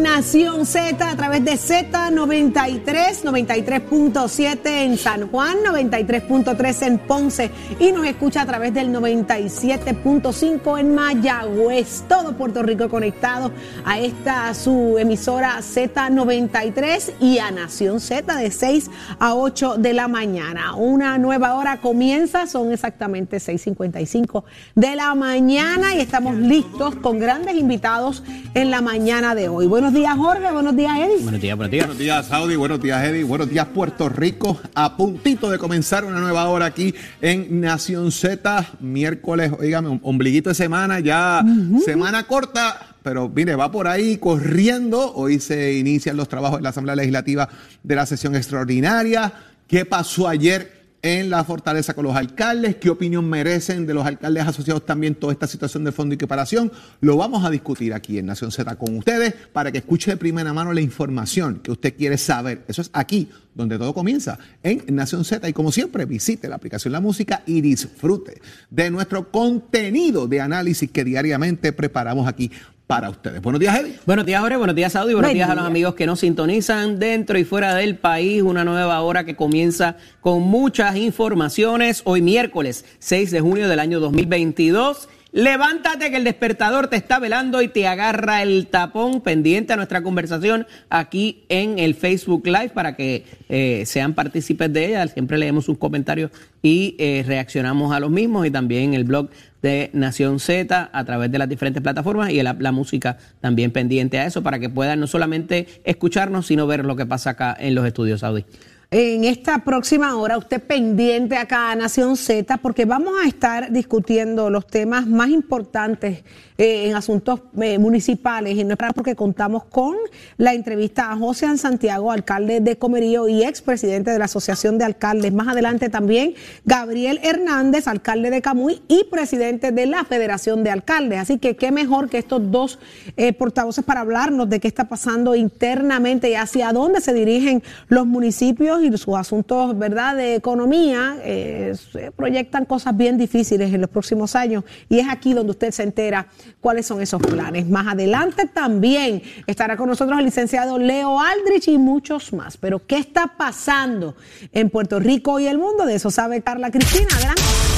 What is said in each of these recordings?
Nación Z a través de Z93, 93.7 en San Juan, 93.3 en Ponce y nos escucha a través del 97.5 en Mayagüez. Todo Puerto Rico conectado a esta su emisora Z93 y a Nación Z de 6 a 8 de la mañana. Una nueva hora comienza, son exactamente 6.55 de la mañana y estamos listos con grandes invitados en la mañana de hoy. Buenos días, Jorge. Buenos días, Eddie. Buenos días, buenos días. Buenos días, Saudi. Buenos días, Eddie. Buenos días, Puerto Rico. A puntito de comenzar una nueva hora aquí en Nación Z. Miércoles, oígame, un ombliguito de semana, ya semana corta. Pero mire, va por ahí corriendo. Hoy se inician los trabajos de la Asamblea Legislativa de la sesión extraordinaria. ¿Qué pasó ayer? En la fortaleza con los alcaldes, qué opinión merecen de los alcaldes asociados también toda esta situación de fondo y equiparación. Lo vamos a discutir aquí en Nación Z con ustedes para que escuche de primera mano la información que usted quiere saber. Eso es aquí donde todo comienza, en Nación Z. Y como siempre, visite la aplicación La Música y disfrute de nuestro contenido de análisis que diariamente preparamos aquí para ustedes. Buenos días, Eddie. Buenos días, Jorge. Buenos días, Saudi. Buenos Buen días a día. los amigos que nos sintonizan dentro y fuera del país. Una nueva hora que comienza con muchas informaciones. Hoy miércoles 6 de junio del año 2022. Levántate que el despertador te está velando y te agarra el tapón pendiente a nuestra conversación aquí en el Facebook Live para que eh, sean partícipes de ella. Siempre leemos sus comentarios y eh, reaccionamos a los mismos y también el blog de Nación Z a través de las diferentes plataformas y la, la música también pendiente a eso para que puedan no solamente escucharnos, sino ver lo que pasa acá en los estudios Saudi. En esta próxima hora, usted pendiente acá a Nación Z, porque vamos a estar discutiendo los temas más importantes eh, en asuntos eh, municipales. Y no es para porque contamos con la entrevista a José Santiago, alcalde de Comerío y expresidente de la Asociación de Alcaldes. Más adelante también Gabriel Hernández, alcalde de Camuy y presidente de la Federación de Alcaldes. Así que qué mejor que estos dos eh, portavoces para hablarnos de qué está pasando internamente y hacia dónde se dirigen los municipios y sus asuntos, ¿verdad?, de economía. eh, proyectan cosas bien difíciles en los próximos años y es aquí donde usted se entera cuáles son esos planes. Más adelante también estará con nosotros el licenciado Leo Aldrich y muchos más. Pero ¿qué está pasando en Puerto Rico y el mundo? De eso sabe Carla Cristina. Adelante.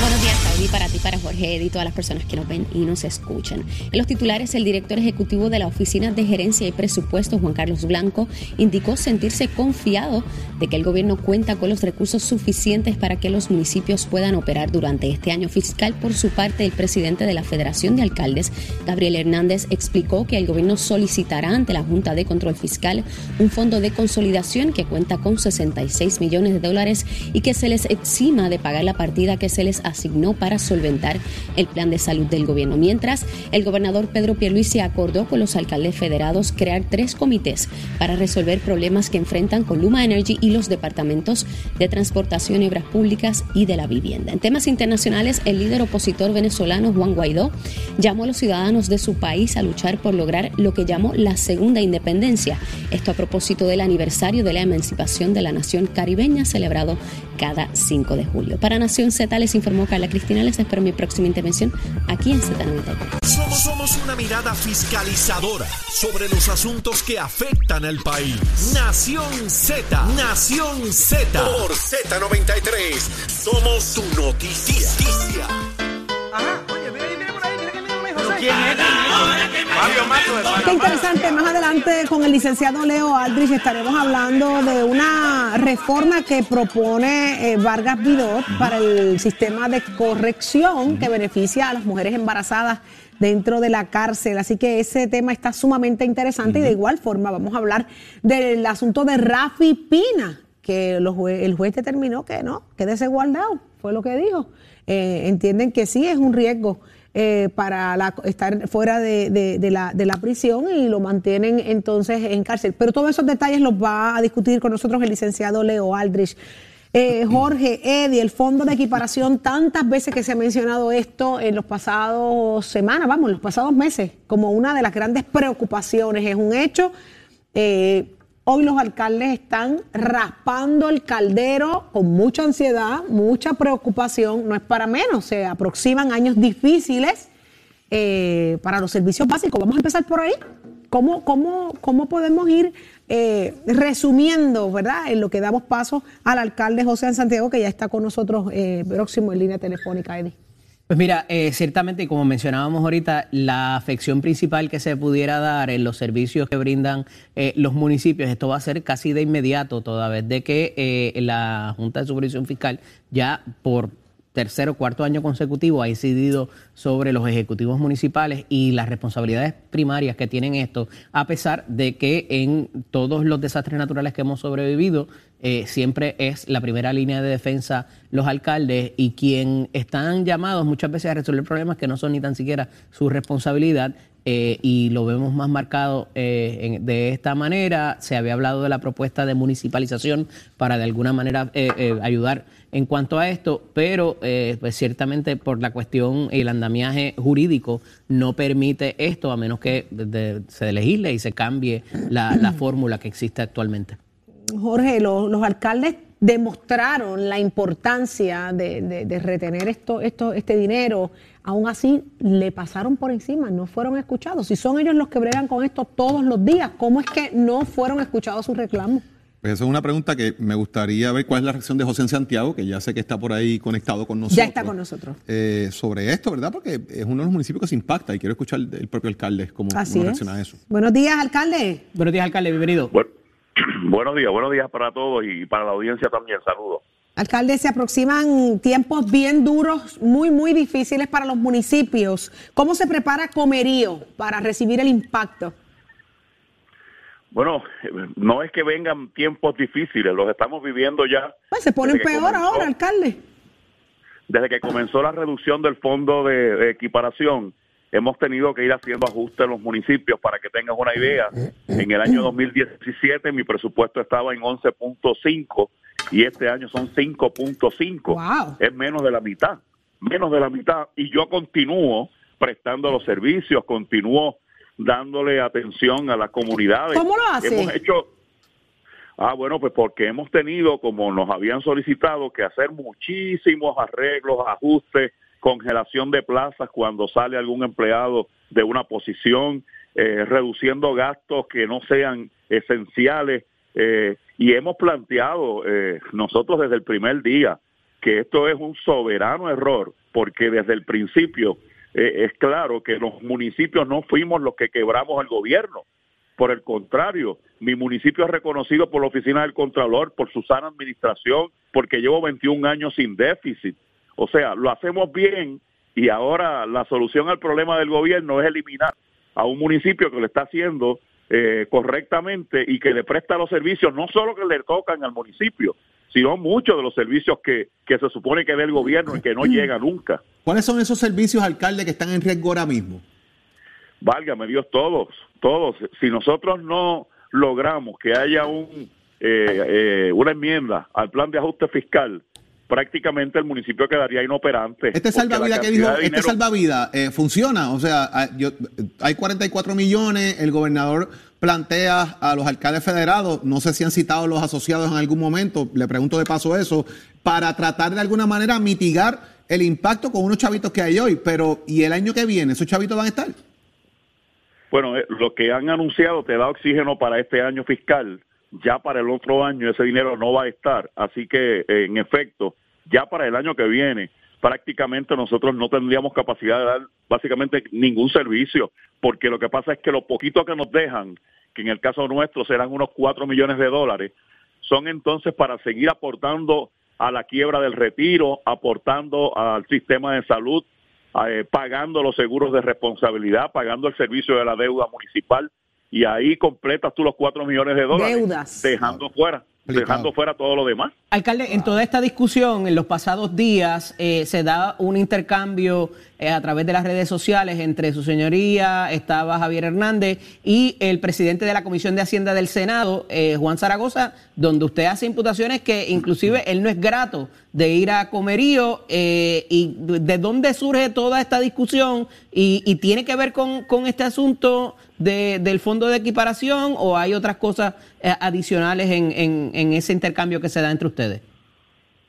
Buenos días, Saudi, para ti, para Jorge Eddy y todas las personas que nos ven y nos escuchan. En los titulares, el director ejecutivo de la Oficina de Gerencia y Presupuesto, Juan Carlos Blanco, indicó sentirse confiado de que el gobierno cuenta con los recursos suficientes para que los municipios puedan operar durante este año fiscal. Por su parte, el presidente de la Federación de Alcaldes, Gabriel Hernández, explicó que el gobierno solicitará ante la Junta de Control Fiscal un fondo de consolidación que cuenta con 66 millones de dólares y que se les exima de pagar la partida que se les asignó para solventar el plan de salud del gobierno. Mientras, el gobernador Pedro Pierluisi acordó con los alcaldes federados crear tres comités para resolver problemas que enfrentan con Luma Energy y los departamentos de transportación obras públicas y de la vivienda. En temas internacionales, el líder opositor venezolano Juan Guaidó llamó a los ciudadanos de su país a luchar por lograr lo que llamó la segunda independencia. Esto a propósito del aniversario de la emancipación de la nación caribeña celebrado cada 5 de julio. Para Nación Z les informó Carla Cristina. Les espero en mi próxima intervención aquí en Z93. Somos, somos una mirada fiscalizadora sobre los asuntos que afectan al país. Nación Z, Nación Z. Por Z93, somos tu noticia. Ajá, oye, mira Qué interesante, más adelante con el licenciado Leo Aldrich estaremos hablando de una reforma que propone eh, Vargas Vidot para el sistema de corrección que beneficia a las mujeres embarazadas dentro de la cárcel. Así que ese tema está sumamente interesante y de igual forma vamos a hablar del asunto de Rafi Pina, que el juez determinó que no, que desigualdad, fue lo que dijo. Eh, entienden que sí es un riesgo eh, para estar fuera de, la, de, la, prisión y lo mantienen entonces en cárcel. Pero todos esos detalles los va a discutir con nosotros el licenciado Leo Aldrich. Eh, Jorge, Eddie, el fondo de equiparación, tantas veces que se ha mencionado esto en los pasados semanas, vamos, en los pasados meses, como una de las grandes preocupaciones. Es un hecho. Eh, Hoy los alcaldes están raspando el caldero con mucha ansiedad, mucha preocupación, no es para menos, se aproximan años difíciles eh, para los servicios básicos. Vamos a empezar por ahí. ¿Cómo, cómo, cómo podemos ir eh, resumiendo, verdad, en lo que damos paso al alcalde José Santiago, que ya está con nosotros eh, próximo en línea telefónica, Eddie? Pues mira, eh, ciertamente, como mencionábamos ahorita, la afección principal que se pudiera dar en los servicios que brindan eh, los municipios, esto va a ser casi de inmediato, toda vez de que eh, la Junta de Supervisión Fiscal ya por tercer o cuarto año consecutivo ha incidido sobre los ejecutivos municipales y las responsabilidades primarias que tienen esto, a pesar de que en todos los desastres naturales que hemos sobrevivido, eh, siempre es la primera línea de defensa los alcaldes y quien están llamados muchas veces a resolver problemas que no son ni tan siquiera su responsabilidad. Eh, y lo vemos más marcado eh, de esta manera. Se había hablado de la propuesta de municipalización para de alguna manera ayudar en cuanto a esto, pero pues ciertamente por la cuestión y el andamiaje jurídico no permite esto a menos que se legisle y se cambie la fórmula que existe actualmente. Jorge, los, alcaldes demostraron la importancia de, retener esto, esto, este dinero, aún así le pasaron por encima, no fueron escuchados. Si son ellos los que bregan con esto todos los días, ¿cómo es que no fueron escuchados sus reclamos? Pues esa es una pregunta que me gustaría ver cuál es la reacción de José en Santiago, que ya sé que está por ahí conectado con nosotros. Ya está con nosotros. Eh, sobre esto, ¿verdad? Porque es uno de los municipios que se impacta y quiero escuchar el propio alcalde cómo, reacciona a eso. Buenos días, alcalde. Buenos días, alcalde, bienvenido. buenos días, buenos días para todos y para la audiencia también. Saludos. Alcalde, se aproximan tiempos bien duros, muy, muy difíciles para los municipios. ¿Cómo se prepara Comerío para recibir el impacto? Bueno, no es que vengan tiempos difíciles, los estamos viviendo ya. Pues se ponen peor ahora, alcalde. Desde que comenzó la reducción del fondo de equiparación, hemos tenido que ir haciendo ajustes en los municipios para que tengas una idea. En el año 2017 mi presupuesto estaba en 11.5 y este año son 5.5. Es menos de la mitad, menos de la mitad. Y yo continúo prestando los servicios, continúo dándole atención a las comunidades. ¿Cómo lo hace? Hemos hecho Ah, bueno, pues porque hemos tenido, como nos habían solicitado, que hacer muchísimos arreglos, ajustes, congelación de plazas cuando sale algún empleado de una posición, eh, reduciendo gastos que no sean esenciales. Eh, y hemos planteado eh, nosotros desde el primer día que esto es un soberano error, porque desde el principio es claro que los municipios no fuimos los que quebramos el gobierno. Por el contrario, mi municipio es reconocido por la Oficina del Contralor, por su sana administración, porque llevo 21 años sin déficit. O sea, lo hacemos bien y ahora la solución al problema del gobierno es eliminar a un municipio que lo está haciendo eh, correctamente y que le presta los servicios, no solo que le tocan al municipio, sino muchos de los servicios que, que se supone que dé el gobierno y que no llega nunca. ¿Cuáles son esos servicios, alcalde, que están en riesgo ahora mismo? Válgame Dios, todos, todos. Si nosotros no logramos que haya un, eh, eh, una enmienda al plan de ajuste fiscal, prácticamente el municipio quedaría inoperante. Este salvavidas que dijo, este salvavidas eh, funciona, o sea, hay 44 millones, el gobernador plantea a los alcaldes federados, no sé si han citado los asociados en algún momento, le pregunto de paso eso, para tratar de alguna manera mitigar el impacto con unos chavitos que hay hoy, pero ¿y el año que viene esos chavitos van a estar? Bueno, eh, lo que han anunciado te da oxígeno para este año fiscal, ya para el otro año ese dinero no va a estar. Así que, en efecto, ya para el año que viene, prácticamente nosotros no tendríamos capacidad de dar básicamente ningún servicio, porque lo que pasa es que lo poquito que nos dejan, que en el caso nuestro serán unos 4 millones de dólares, son entonces para seguir aportando a la quiebra del retiro, aportando al sistema de salud, eh, pagando los seguros de responsabilidad, pagando el servicio de la deuda municipal, y ahí completas tú los 4 millones de dólares, dejando fuera dejando fuera todo lo demás. Alcalde, en toda esta discusión, en los pasados días, eh, se da un intercambio eh, a través de las redes sociales entre su señoría, estaba Javier Hernández y el presidente de la Comisión de Hacienda del Senado, eh, Juan Zaragoza, donde usted hace imputaciones que inclusive él no es grato de ir a Comerío. ¿Y de dónde surge toda esta discusión? ¿Y, tiene que ver con, este asunto del fondo de equiparación o hay otras cosas adicionales en, en ese intercambio que se da entre ustedes?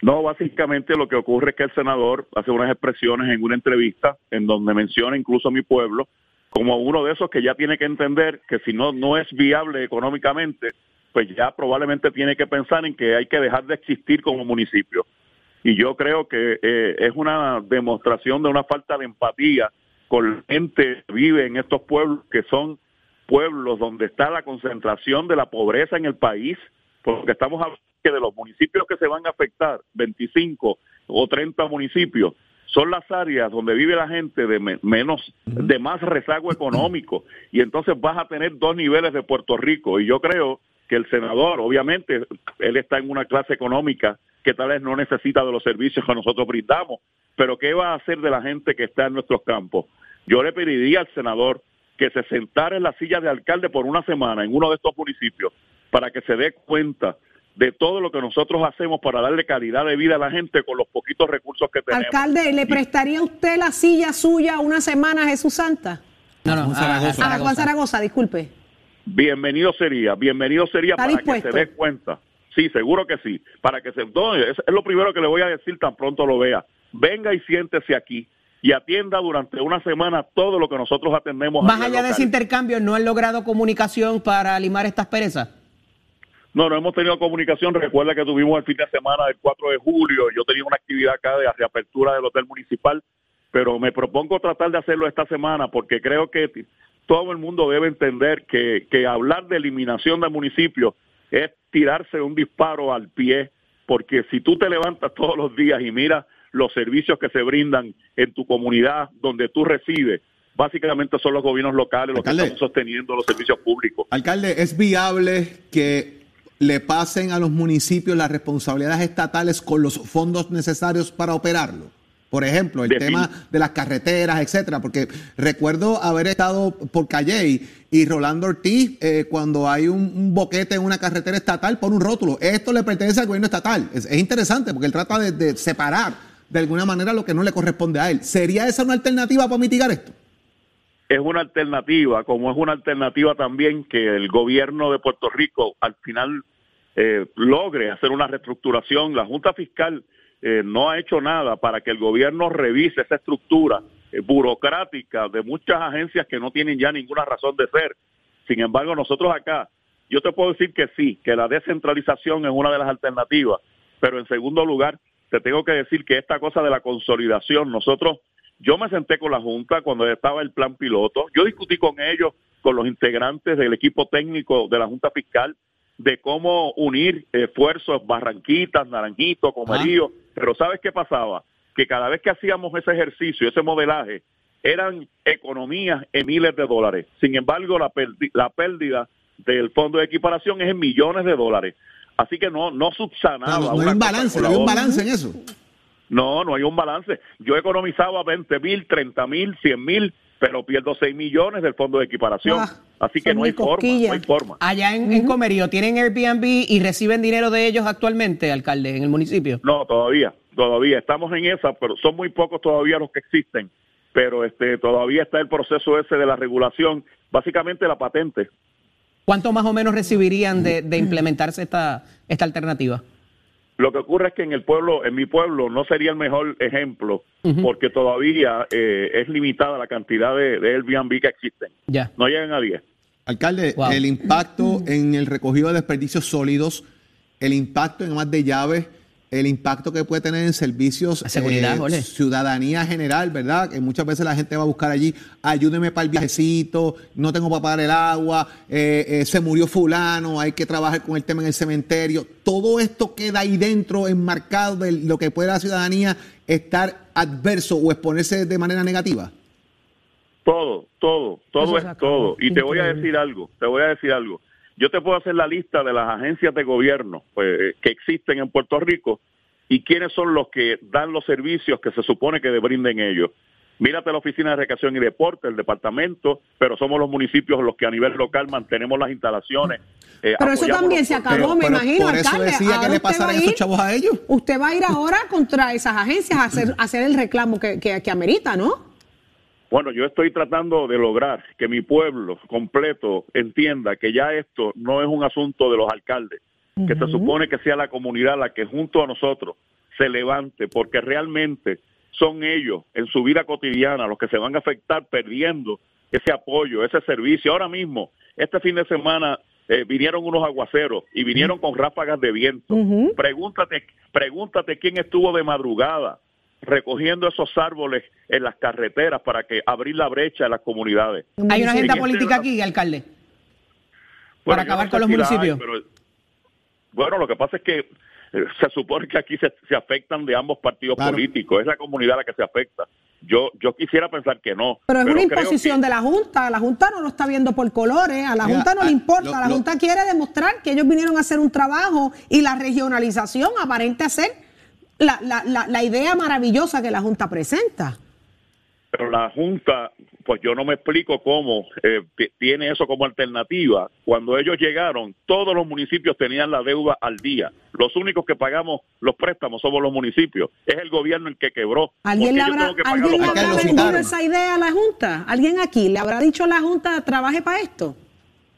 No, básicamente lo que ocurre es que el senador hace unas expresiones en una entrevista en donde menciona incluso a mi pueblo como uno de esos que ya tiene que entender que si no no es viable económicamente, pues ya probablemente tiene que pensar en que hay que dejar de existir como municipio. Y yo creo que eh, es una demostración de una falta de empatía con la gente que vive en estos pueblos que son pueblos donde está la concentración de la pobreza en el país, porque estamos hablando de los municipios que se van a afectar, 25 o 30 municipios, son las áreas donde vive la gente de menos, de más rezago económico, y entonces vas a tener dos niveles de Puerto Rico, y yo creo que el senador, obviamente, él está en una clase económica que tal vez no necesita de los servicios que nosotros brindamos, pero ¿qué va a hacer de la gente que está en nuestros campos? Yo le pediría al senador que se sentara en la silla de alcalde por una semana en uno de estos municipios para que se dé cuenta de todo lo que nosotros hacemos para darle calidad de vida a la gente con los poquitos recursos que tenemos. Alcalde, ¿le prestaría usted la silla suya una semana a Jesús Santa? No, no, a, a, Juan Zaragoza, disculpe. Bienvenido sería, bienvenido sería para que se dé cuenta. Sí, seguro que sí. Para que se. es, lo primero que le voy a decir tan pronto lo vea. Venga y siéntese aquí y atienda durante una semana todo lo que nosotros atendemos. Más allá de ese intercambio, ¿no han logrado comunicación para limar estas perezas? No, no hemos tenido comunicación. Recuerda que tuvimos el fin de semana del 4 de julio. Yo tenía una actividad acá de reapertura del hotel municipal, pero me propongo tratar de hacerlo esta semana porque creo que todo el mundo debe entender que, que hablar de eliminación del municipio es tirarse un disparo al pie, porque si tú te levantas todos los días y miras los servicios que se brindan en tu comunidad donde tú resides, básicamente son los gobiernos locales los que están sosteniendo los servicios públicos. Alcalde, ¿es viable que le pasen a los municipios las responsabilidades estatales con los fondos necesarios para operarlo. Por ejemplo, el tema de las carreteras, etcétera, porque recuerdo haber estado por Calley y Rolando Ortiz, eh, cuando hay un, boquete en una carretera estatal, por un rótulo. Esto le pertenece al gobierno estatal. Es, interesante porque él trata de, de, separar de alguna manera lo que no le corresponde a él. ¿Sería esa una alternativa para mitigar esto? Es una alternativa, como es una alternativa también que el gobierno de Puerto Rico al final eh, logre hacer una reestructuración. La Junta Fiscal eh, no ha hecho nada para que el gobierno revise esa estructura eh, burocrática de muchas agencias que no tienen ya ninguna razón de ser. Sin embargo, nosotros acá, yo te puedo decir que sí, que la descentralización es una de las alternativas, pero en segundo lugar, te tengo que decir que esta cosa de la consolidación, nosotros, yo me senté con la Junta cuando estaba el plan piloto, yo discutí con ellos, con los integrantes del equipo técnico de la Junta Fiscal, de cómo unir esfuerzos, Barranquitas, Naranjito, Comerío, pero ¿sabes qué pasaba? Que cada vez que hacíamos ese ejercicio, ese modelaje, eran economías en miles de dólares. Sin embargo, la, la pérdida del fondo de equiparación es en millones de dólares. Así que no, no subsanaba. no, hay un balance, no hay un balance en eso. No, no hay un balance. Yo economizaba 20 mil, 30 mil, 100 mil pero pierdo 6 millones del fondo de equiparación. Ah, Así que no hay, forma, no hay forma. Allá en, Comerío, ¿tienen Airbnb y reciben dinero de ellos actualmente, alcalde, en el municipio? No, todavía, todavía. Estamos en esa, pero son muy pocos todavía los que existen. Pero este todavía está el proceso ese de la regulación, básicamente la patente. ¿Cuánto más o menos recibirían de, de implementarse esta, esta alternativa? Lo que ocurre es que en el pueblo, en mi pueblo, no sería el mejor ejemplo, porque todavía eh, es limitada la cantidad de, de Airbnb que existen. Ya. No llegan a 10. Alcalde, el impacto en el recogido de desperdicios sólidos, el impacto en más de llaves, el impacto que puede tener en servicios, La seguridad, eh, ciudadanía general, ¿verdad? Que muchas veces la gente va a buscar allí, ayúdeme para el viajecito, no tengo para pagar el agua, eh, eh, se murió fulano, hay que trabajar con el tema en el cementerio. Todo esto queda ahí dentro, enmarcado de lo que puede la ciudadanía estar adverso o exponerse de manera negativa. Todo, todo, todo Eso es todo. Y te voy a decir algo, te voy a decir algo. Yo te puedo hacer la lista de las agencias de gobierno pues, eh, que existen en Puerto Rico y quiénes son los que dan los servicios que se supone que brinden ellos. Mírate la Oficina de Recreación y Deporte, el departamento, pero somos los municipios los que a nivel local mantenemos las instalaciones. eh, Pero eso también los se acabó, me pero imagino, por eso alcalde. decía que le usted va pasaran a esos ir- chavos a ellos. Usted va a ir ahora contra esas agencias a hacer, a hacer el reclamo que, que, que amerita, ¿no? Bueno, yo estoy tratando de lograr que mi pueblo completo entienda que ya esto no es un asunto de los alcaldes, que se supone que sea la comunidad la que junto a nosotros se levante, porque realmente son ellos en su vida cotidiana los que se van a afectar perdiendo ese apoyo, ese servicio. Ahora mismo, este fin de semana eh, vinieron unos aguaceros y vinieron con ráfagas de viento. Pregúntate, pregúntate quién estuvo de madrugada recogiendo esos árboles en las carreteras para que abrir la brecha en las comunidades. Hay una agenda política aquí, alcalde. Bueno, para acabar no con los si la hay, municipios. pero, bueno, lo que pasa es que eh, se supone que aquí se, se afectan de ambos partidos Claro. políticos, es la comunidad la que se afecta. Yo yo quisiera pensar que no. Pero es una imposición que- de la Junta. La Junta no lo está viendo por colores. A la Mira, Junta no ah, le importa. lo- la lo- Junta quiere demostrar que ellos vinieron a hacer un trabajo y la regionalización aparente a ser la, la, la, la idea maravillosa que la Junta presenta. Pero la Junta, pues yo no me explico cómo eh, tiene eso como alternativa. Cuando ellos llegaron, todos los municipios tenían la deuda al día. Los únicos que pagamos los préstamos somos los municipios. Es el gobierno el que quebró. ¿Alguien le habrá, que ¿alguien le habrá vendido esa idea a la Junta? ¿Alguien aquí le habrá dicho a la Junta trabaje para esto?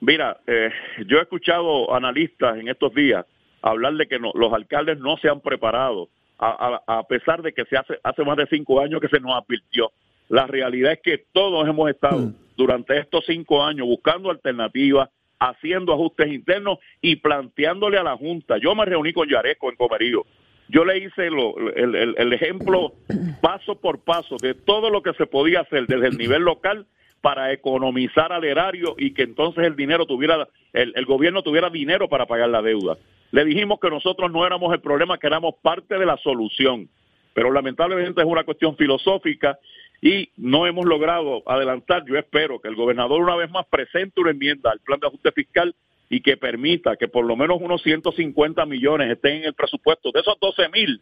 Mira, eh, yo he escuchado analistas en estos días hablar de que no- los alcaldes no se han preparado, a, a- a pesar de que se hace, hace más de cinco años que se nos advirtió. La realidad es que todos hemos estado durante estos cinco años buscando alternativas, haciendo ajustes internos y planteándole a la Junta. Yo me reuní con Yareco en Comerío. Yo le hice lo- el, el- el ejemplo paso por paso de todo lo que se podía hacer desde el nivel local para economizar al erario y que entonces el dinero tuviera, el, el gobierno tuviera dinero para pagar la deuda. Le dijimos que nosotros no éramos el problema, que éramos parte de la solución. Pero lamentablemente es una cuestión filosófica y no hemos logrado adelantar. Yo espero que el gobernador una vez más presente una enmienda al plan de ajuste fiscal y que permita que por lo menos unos 150 millones estén en el presupuesto de esos 12 mil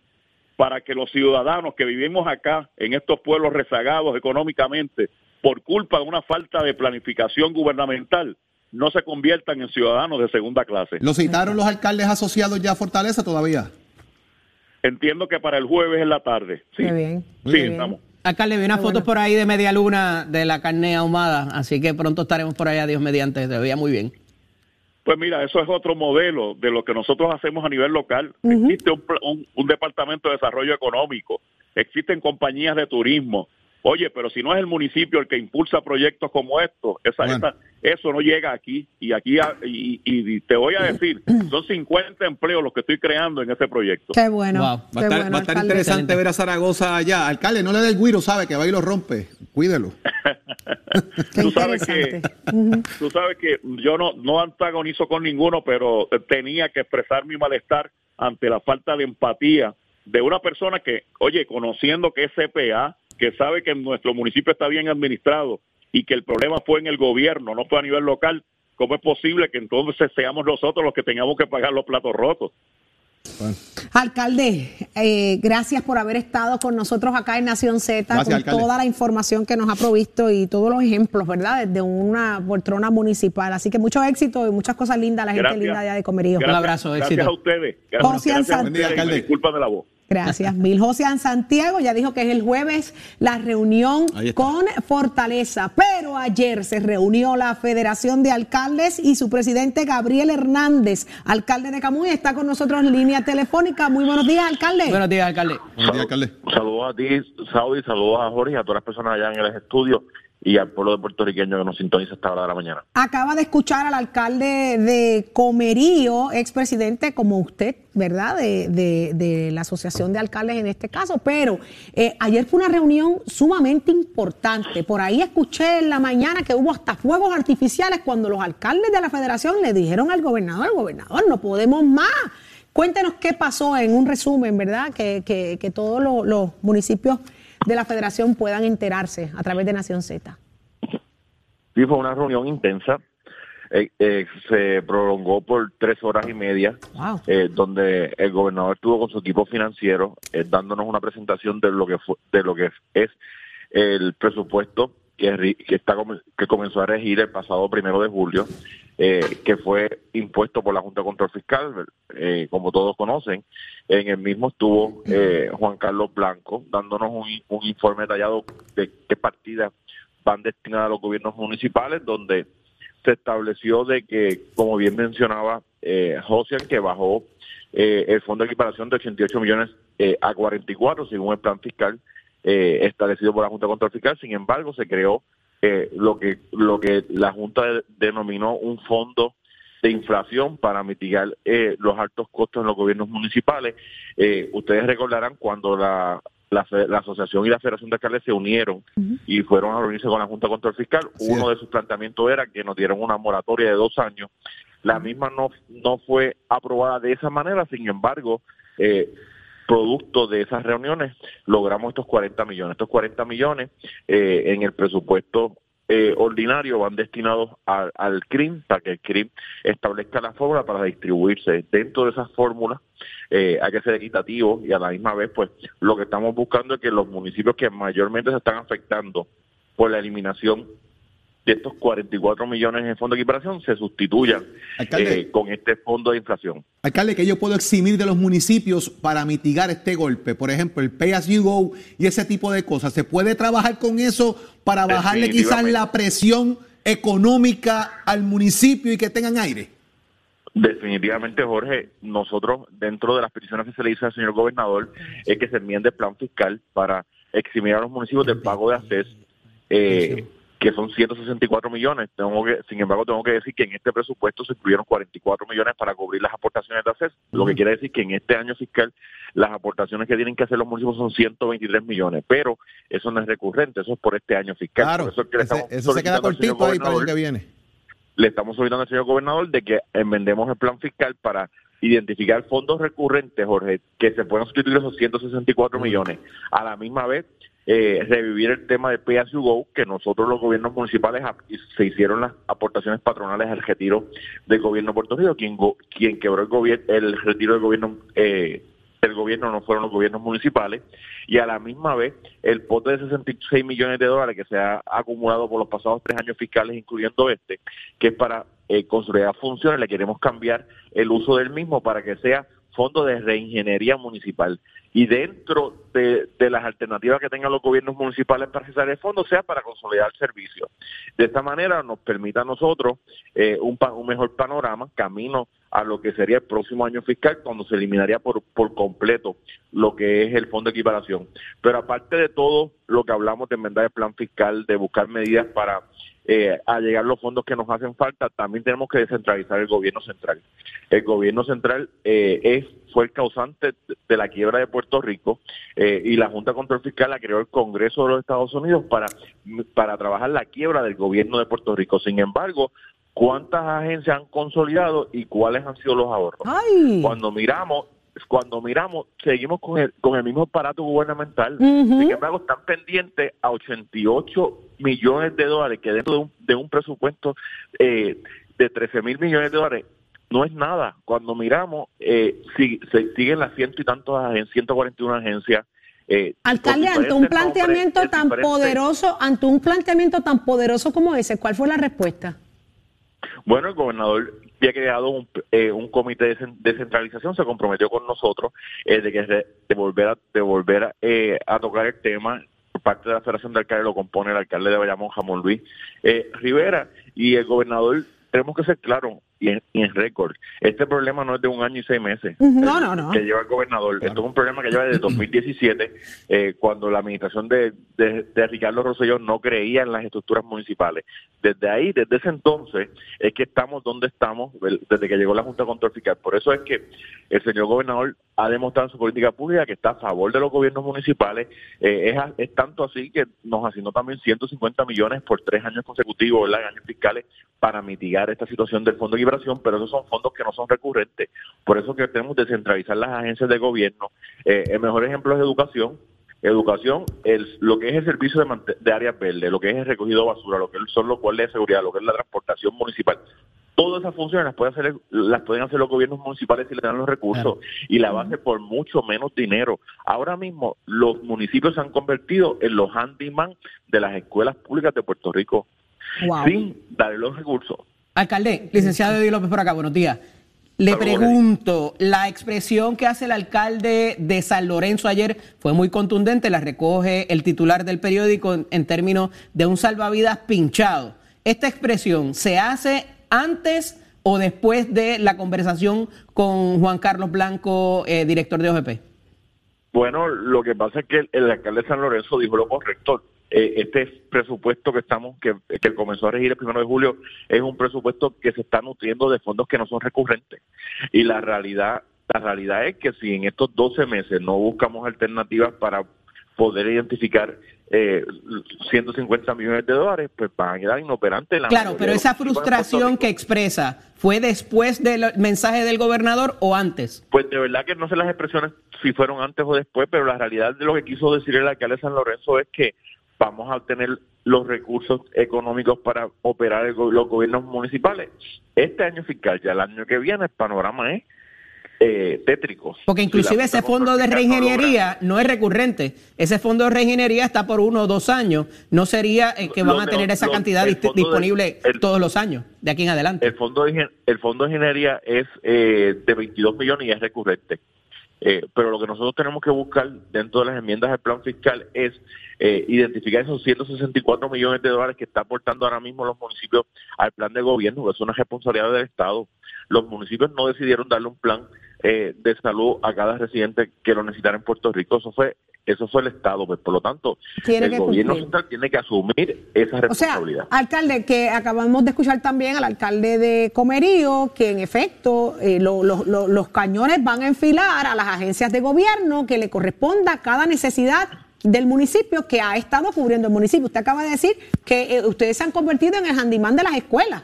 para que los ciudadanos que vivimos acá en estos pueblos rezagados económicamente por culpa de una falta de planificación gubernamental no se conviertan en ciudadanos de segunda clase. ¿Lo citaron los alcaldes asociados ya a Fortaleza todavía? Entiendo que para el jueves en la tarde. Sí, Qué bien, sí, bien. estamos. Alcalde, vi unas fotos por ahí de media luna de la carne ahumada, así que pronto estaremos por allá, Dios mediante, se veía muy bien. Pues mira, eso es otro modelo de lo que nosotros hacemos a nivel local. Existe un- un departamento de desarrollo económico, existen compañías de turismo. Oye, pero si no es el municipio el que impulsa proyectos como estos, esa, Bueno. esa- eso no llega aquí. Y aquí, a- y, y te voy a decir, son 50 empleos los que estoy creando en ese proyecto. Qué bueno. Wow. Va a qué estar, bueno, va a estar alcalde. interesante Excelente. ver a Zaragoza allá. Alcalde, no le dé el guiro, sabe que va y lo rompe. Cuídelo. Tú sabes que tú sabes que yo no no antagonizo con ninguno pero tenía que expresar mi malestar ante la falta de empatía de una persona que oye conociendo que es CPA que sabe que nuestro municipio está bien administrado y que el problema fue en el gobierno no fue a nivel local cómo es posible que entonces seamos nosotros los que tengamos que pagar los platos rotos Bueno, Alcalde, eh, gracias por haber estado con nosotros acá en Nación Z, Gracias, con alcalde. toda la información que nos ha provisto y todos los ejemplos, ¿verdad? Desde una poltrona municipal. Así que mucho éxito y muchas cosas lindas a la gente Gracias. linda allá de Comerío. gracias, abrazo, gracias éxito. a ustedes José gracias, gracias a Anzal. Buen día, ustedes y me alcalde. disculpan de la voz Gracias, Mil. José An Santiago ya dijo que es el jueves la reunión con Fortaleza, pero ayer se reunió la Federación de Alcaldes y su presidente Gabriel Hernández, alcalde de Camuy, está con nosotros en línea telefónica. Muy buenos días, alcalde. Buenos días, alcalde. buenos días, alcalde. Saludos a ti, Saudi, saludos a Jorge y a todas las personas allá en el estudio. Y al pueblo de puertorriqueño que nos sintoniza esta hora de la mañana. Acaba de escuchar al alcalde de Comerío, expresidente como usted, ¿verdad? De, de, la Asociación de Alcaldes en este caso, pero eh, ayer fue una reunión sumamente importante. Por ahí escuché en la mañana que hubo hasta fuegos artificiales cuando los alcaldes de la federación le dijeron al gobernador, gobernador, no podemos más. Cuéntenos qué pasó en un resumen, ¿verdad? Que, que, que todos los municipios de la federación puedan enterarse a través de Nación Z. Sí, fue una reunión intensa. Eh, eh, se prolongó por tres horas y media, eh, donde el gobernador estuvo con su equipo financiero dándonos una presentación de lo que fue, de lo que es el presupuesto que, que, está, que comenzó a regir el pasado primero de julio, eh, que fue impuesto por la Junta de Control Fiscal, eh, como todos conocen. En el mismo estuvo eh, Juan Carlos Blanco dándonos un, informe detallado de qué partidas van destinadas a los gobiernos municipales, donde se estableció de que, como bien mencionaba eh, José, que bajó el fondo de equiparación de 88 millones a 44 según el plan fiscal eh, establecido por la Junta de Control Fiscal. Sin embargo, se creó eh, lo que lo que la Junta denominó un fondo de inflación para mitigar eh, los altos costos en los gobiernos municipales. ustedes recordarán cuando la, la, Asociación y la Federación de Alcaldes se unieron y fueron a reunirse con la Junta Control Fiscal. Uno de sus planteamientos era que nos dieron una moratoria de dos años. La misma no, no fue aprobada de esa manera, sin embargo, eh, producto de esas reuniones logramos estos 40 millones. Estos 40 millones eh, en el presupuesto eh, ordinario van destinados al CRIM para que el CRIM establezca la fórmula para distribuirse. Dentro de esas fórmulas eh, hay que ser equitativo y a la misma vez pues lo que estamos buscando es que los municipios que mayormente se están afectando por la eliminación de estos 44 millones en fondo de equiparación se sustituyan eh, con este fondo de inflación. Alcalde, que yo puedo eximir de los municipios para mitigar este golpe? Por ejemplo, el Pay As You Go y ese tipo de cosas. ¿Se puede trabajar con eso para bajarle quizás la presión económica al municipio y que tengan aire? Definitivamente, Jorge, nosotros dentro de las peticiones que se le hizo al señor gobernador es que se enmiende el plan fiscal para eximir a los municipios del pago de acceso. Eh, que son 164 millones. Tengo que, sin embargo, tengo que decir que en este presupuesto se incluyeron 44 millones para cubrir las aportaciones de acceso, lo que quiere decir que en este año fiscal las aportaciones que tienen que hacer los municipios son 123 millones, pero eso no es recurrente, eso es por este año fiscal. Claro, eso, se queda cortito ahí para el que viene. Le estamos solicitando al señor gobernador de que enmendemos el plan fiscal para identificar fondos recurrentes, Jorge, que se puedan sustituir esos 164 millones. A la misma vez, eh, revivir el tema de Pay Go, que nosotros los gobiernos municipales se hicieron las aportaciones patronales al retiro del gobierno de Puerto Rico, quien, quien quebró el, gobierno el retiro del gobierno eh, del gobierno no fueron los gobiernos municipales. Y a la misma vez el pote de 66 millones de dólares que se ha acumulado por los pasados tres años fiscales, incluyendo este, que es para eh, construir funciones, le queremos cambiar el uso del mismo para que sea fondo de reingeniería municipal y dentro de, las alternativas que tengan los gobiernos municipales para acceder el fondo sea para consolidar el servicio. De esta manera nos permita a nosotros eh, un, un mejor panorama, camino a lo que sería el próximo año fiscal, cuando se eliminaría por, por completo lo que es el fondo de equiparación. Pero aparte de todo lo que hablamos de enmendar el plan fiscal, de buscar medidas para eh, a llegar los fondos que nos hacen falta, también tenemos que descentralizar el gobierno central. El gobierno central eh, es fue el causante de la quiebra de Puerto Rico eh, y la Junta Control Fiscal la creó el Congreso de los Estados Unidos para, para trabajar la quiebra del gobierno de Puerto Rico. Sin embargo, ¿cuántas agencias han consolidado y cuáles han sido los ahorros? Cuando miramos, cuando miramos, seguimos con el, con el mismo aparato gubernamental. Sin embargo, están pendientes a 88 millones de dólares que dentro de un, de un presupuesto eh, de 13 mil millones de dólares no es nada. Cuando miramos, eh, si, se siguen las ciento y tantas agencias, 141 agencias. Eh, Alcalde, ante un planteamiento tan poderoso, ante un planteamiento tan poderoso como ese, ¿cuál fue la respuesta? Bueno, el gobernador había creado un, eh, un comité de descentralización, se comprometió con nosotros eh, de que de, volver a, de eh, a tocar el tema. Parte de la Federación de Alcaldes lo compone el alcalde de Bayamón, Jamón Luis Rivera, y el gobernador tenemos que ser claros, y en, y en récord. Este problema no es de un año y seis meses No, no, no. que lleva el gobernador. Esto es un problema que lleva desde 2017, eh, cuando la administración de, de, de Ricardo Rosselló no creía en las estructuras municipales. Desde ahí, desde ese entonces, es que estamos donde estamos, desde que llegó la Junta de Control Fiscal. Por eso es que el señor gobernador ha demostrado en su política pública que está a favor de los gobiernos municipales. Eh, es, es tanto así que nos asignó también 150 millones por tres años consecutivos, ¿verdad? en años fiscales, para mitigar esta situación del Fondo de Pero esos son fondos que no son recurrentes. Por eso que tenemos que descentralizar las agencias de gobierno. Eh, el mejor ejemplo es educación. Educación, el, lo que es el servicio de, de áreas verdes, lo que es el recogido de basura, lo que son los guardias de seguridad, lo que es la transportación municipal. Todas esas funciones las, puede hacer, las pueden hacer los gobiernos municipales si le dan los recursos y la base por mucho menos dinero. Ahora mismo los municipios se han convertido en los handyman de las escuelas públicas de Puerto Rico Wow. sin darle los recursos. Alcalde, licenciado Eddie López por acá, buenos días. Le pregunto, la expresión que hace el alcalde de San Lorenzo ayer fue muy contundente, la recoge el titular del periódico en, en términos de un salvavidas pinchado. ¿Esta expresión se hace antes o después de la conversación con Juan Carlos Blanco, eh, director de OGP? Bueno, lo que pasa es que el, el alcalde de San Lorenzo dijo lo correcto. Eh, este presupuesto que estamos, que, que comenzó a regir el primero de julio, es un presupuesto que se está nutriendo de fondos que no son recurrentes. Y la realidad, la realidad es que si en estos 12 meses no buscamos alternativas para poder identificar eh, 150 millones de dólares, pues van a quedar inoperantes. la Claro, pero esa frustración que expresa, ¿fue después del mensaje del gobernador o antes? Pues de verdad que no sé las expresiones si fueron antes o después, pero la realidad de lo que quiso decir el alcalde de San Lorenzo es que vamos a obtener los recursos económicos para operar el los gobiernos municipales. Este año fiscal, ya el año que viene, el panorama es eh, tétrico. Porque inclusive Si ese fondo de no reingeniería no es recurrente. Ese fondo de reingeniería está por uno o dos años. No sería eh, que van a tener esa cantidad el de- disponible el- todos los años, de aquí en adelante. El fondo de, el fondo de ingeniería es eh, de 22 millones y es recurrente. Eh, pero lo que nosotros tenemos que buscar dentro de las enmiendas del plan fiscal es eh, identificar esos 164 millones de dólares que está aportando ahora mismo los municipios al plan de gobierno, que es una responsabilidad del Estado. Los municipios no decidieron darle un plan eh, de salud a cada residente que lo necesitara en Puerto Rico. Eso fue eso fue el Estado. Pues, por lo tanto, Tiene el que gobierno cumplir. central tiene que asumir esa O sea, responsabilidad. alcalde, que acabamos de escuchar también al alcalde de Comerío, que en efecto eh, lo- lo- lo- los cañones van a enfilar a las agencias de gobierno que le corresponda a cada necesidad del municipio que ha estado cubriendo el municipio. Usted acaba de decir que eh, ustedes se han convertido en el handimán de las escuelas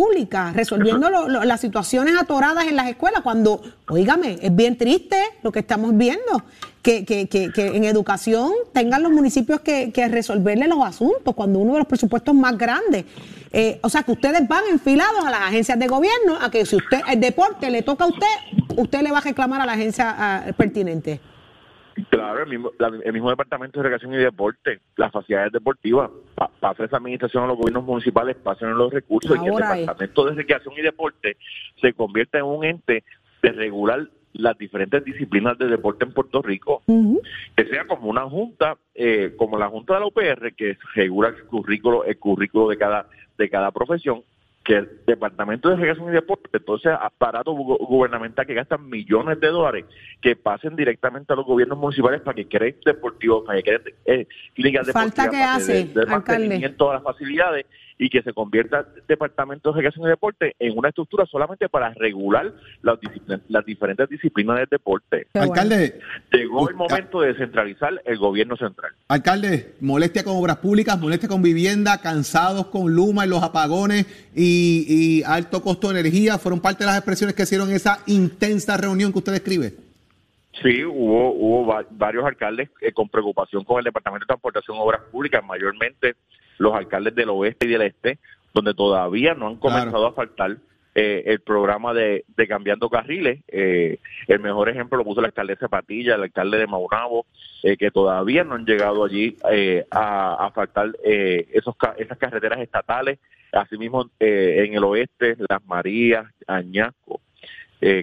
públicas, resolviendo lo- lo- las situaciones atoradas en las escuelas, cuando, oígame, es bien triste lo que estamos viendo, que, que, que, que en educación tengan los municipios que, que resolverle los asuntos, cuando uno de los presupuestos más grandes. Eh, o sea, que ustedes van enfilados a las agencias de gobierno, a que si usted el deporte le toca a usted, usted le va a reclamar a la agencia ah, pertinente. Claro, el mismo, la- el mismo Departamento de Recreación y Deporte, las facilidades deportivas, pa- pasa esa administración a los gobiernos municipales, pasan los recursos y que el Ahora es. Departamento de Recreación y Deporte se convierta en un ente de regular las diferentes disciplinas de deporte en Puerto Rico, que sea como una junta, eh, como la junta de la UPR, que regula el currículo, el currículo de cada, de cada profesión, que el Departamento de Recreación y Deporte, entonces aparato gu- gubernamental que gastan millones de dólares, que pasen directamente a los gobiernos municipales para que creen deportivos, para que creen eh, clínicas Falta deportivas, que para hace, de, mantenimiento de las facilidades y que se convierta el Departamento de Recreación y Deporte en una estructura solamente para regular las, disciplinas- las diferentes disciplinas del deporte. Bueno. Alcalde, Llegó el momento de descentralizar el gobierno central. alcalde, molestia con obras públicas, molestia con vivienda, cansados con Luma y los apagones y, y alto costo de energía, fueron parte de las expresiones que hicieron esa intensa reunión que usted describe. Sí, hubo, hubo va- varios alcaldes eh, con preocupación con el Departamento de Transportación y Obras Públicas, mayormente los alcaldes del oeste y del este, donde todavía no han comenzado Claro. a faltar eh, el programa de, de cambiando carriles. Eh, el mejor ejemplo lo puso la alcaldesa Patilla, el alcalde de Maunabo, eh, que todavía no han llegado allí eh, a, a faltar eh, esos esas carreteras estatales. Asimismo, eh, en el oeste, Las Marías, Añasco,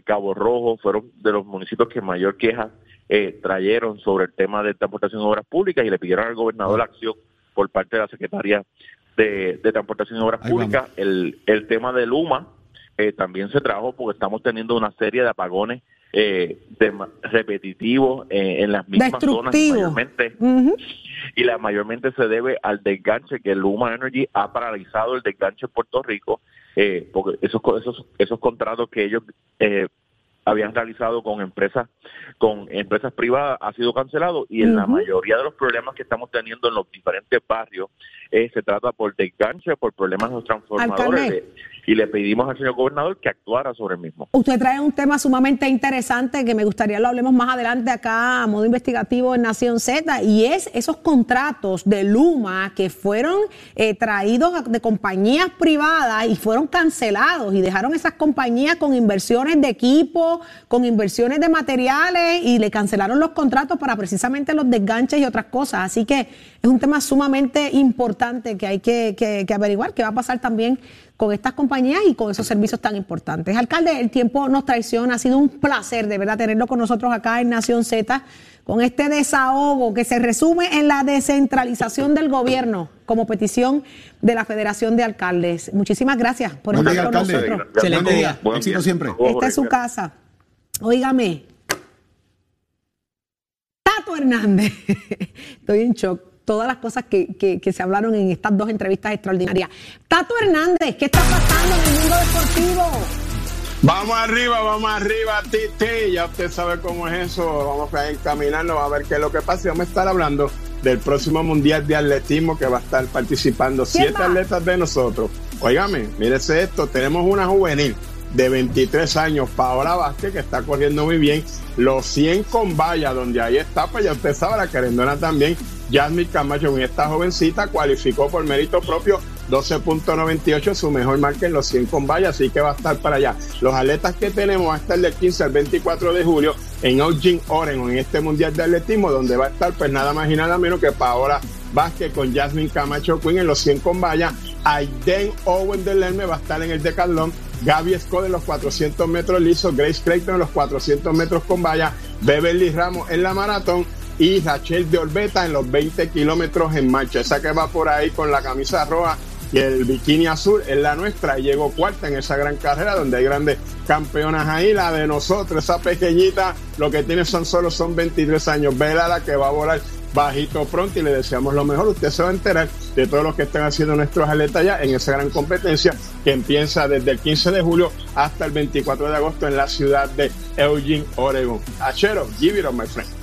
Cabo Rojo fueron de los municipios que mayor queja eh, trajeron sobre el tema de transportación y obras públicas y le pidieron al gobernador la acción por parte de la Secretaría de, de Transportación y Obras Ahí Públicas. El, el tema de Luma, eh, también se trajo porque estamos teniendo una serie de apagones eh, de- repetitivos eh, en las mismas zonas y mayormente, y la mayormente se debe al desganche que Luma Energy ha paralizado el desganche en Puerto Rico eh, porque esos co- esos esos contratos que ellos eh, habían realizado con empresas con empresas privadas ha sido cancelado y en la mayoría de los problemas que estamos teniendo en los diferentes barrios eh, se trata por desganche por problemas de los transformadores de- y le pedimos al señor gobernador que actuara sobre el mismo. Usted trae un tema sumamente interesante que me gustaría lo hablemos más adelante acá a modo investigativo en Nación Z y es esos contratos de Luma que fueron eh, traídos de compañías privadas y fueron cancelados y dejaron esas compañías con inversiones de equipo, con inversiones de materiales y le cancelaron los contratos para precisamente los desganches y otras cosas. Así que es un tema sumamente importante que hay que, que- que averiguar qué va a pasar también con estas compañías y con esos servicios tan importantes. Alcalde, el tiempo nos traiciona, ha sido un placer de verdad tenerlo con nosotros acá en Nación Z, con este desahogo que se resume en la descentralización del gobierno como petición de la Federación de Alcaldes. Muchísimas gracias por Buen estar día, con alcalde. nosotros. Excelente Buen día. Buen Éxito día. siempre. Esta es su casa. Óigame. Tato Hernández. Estoy en shock. Todas las cosas que, que- que se hablaron en estas dos entrevistas extraordinarias. Tato Hernández, ¿qué está pasando en el mundo deportivo? Vamos arriba, vamos arriba, Titi. Ya usted sabe cómo es eso. Vamos a encaminarnos a ver qué es lo que pasa. Y vamos a estar hablando del próximo Mundial de Atletismo que va a estar participando ¿Quién siete va? atletas de nosotros. Óigame, mírese esto. Tenemos una juvenil de 23 años, Paola Vázquez, que está corriendo muy bien. Los 100 con valla, donde ahí está, pues ya usted sabe, la querendona también. Jasmine Camacho, esta jovencita, cualificó por mérito propio 12.98, su mejor marca en los 100 con valla, así que va a estar para allá. Los atletas que tenemos van a estar del 15 al 24 de julio en Eugene, Oregon, en este Mundial de Atletismo, donde va a estar pues nada más y nada menos que Paola Vázquez con Jasmine Camacho Quinn en los 100 con valla. Aiden Owen del Lerme va a estar en el decathlon. Gaby Scott en los 400 metros lisos, Grace Clayton en los 400 metros con valla, Beverly Ramos en la maratón y Rachel de Orbeta en los 20 kilómetros en marcha. Esa que va por ahí con la camisa roja y el bikini azul es la nuestra. Llegó cuarta en esa gran carrera donde hay grandes campeonas ahí. La de nosotros, esa pequeñita, lo que tiene son solo son 23 años. Vela la que va a volar bajito pronto y le deseamos lo mejor. Usted se va a enterar de todo lo que están haciendo nuestros atletas ya en esa gran competencia que empieza desde el 15 de julio hasta el 24 de agosto en la ciudad de Eugene, Oregon. Achero, give it up, my friend.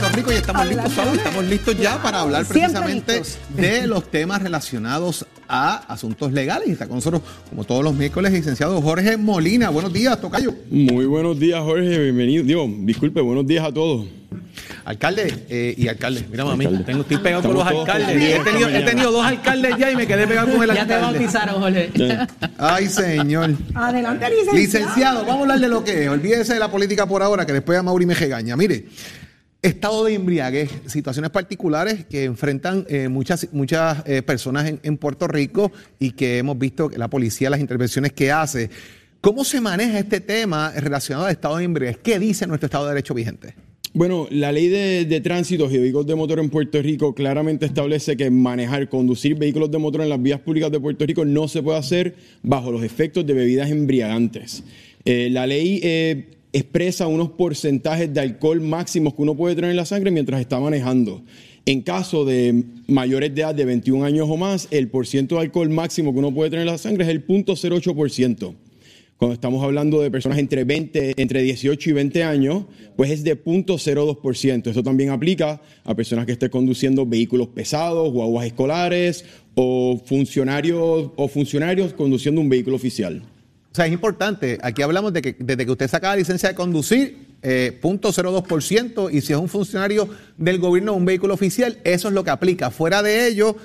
Rico y estamos listos, Saúl, estamos listos ya para hablar precisamente listos. de los temas relacionados a asuntos legales. Y está con nosotros, como todos los miércoles, licenciado Jorge Molina. Buenos días, Tocayo. Muy buenos días, Jorge. Bienvenido. Digo, disculpe, buenos días a todos. Alcalde eh, y alcalde, mira mami, Alcalde. tengo, estoy pegado con los alcaldes. He tenido, he tenido dos alcaldes ya y me quedé pegado con el Ya te alcalde. bautizaron, Jorge. Ay, señor. Adelante, licenciado. Licenciado, vamos a hablar de lo que es. Olvídese de la política por ahora, que después a Mauri me regaña. Mire, estado de embriaguez, situaciones particulares que enfrentan eh, muchas, muchas eh, personas en, Puerto Rico y que hemos visto la policía, las intervenciones que hace. ¿Cómo se maneja este tema relacionado al estado de embriaguez? ¿Qué dice nuestro estado de derecho vigente? Bueno, la ley de, de tránsito y vehículos de motor en Puerto Rico claramente establece que manejar, conducir vehículos de motor en las vías públicas de Puerto Rico no se puede hacer bajo los efectos de bebidas embriagantes. Eh, la ley expresa unos porcentajes de alcohol máximos que uno puede tener en la sangre mientras está manejando. En caso de mayores de edad de 21 años o más, el porciento de alcohol máximo que uno puede tener en la sangre es el 0.08%. Cuando estamos hablando de personas entre 20, entre 18 y 20 años, pues es de 0.02%. Esto también aplica a personas que estén conduciendo vehículos pesados, guaguas escolares o funcionarios o funcionarios conduciendo un vehículo oficial. O sea, es importante. Aquí hablamos de que desde que usted saca la licencia de conducir, eh, 0.02%, y si es un funcionario del gobierno o un vehículo oficial, eso es lo que aplica. Fuera de ello,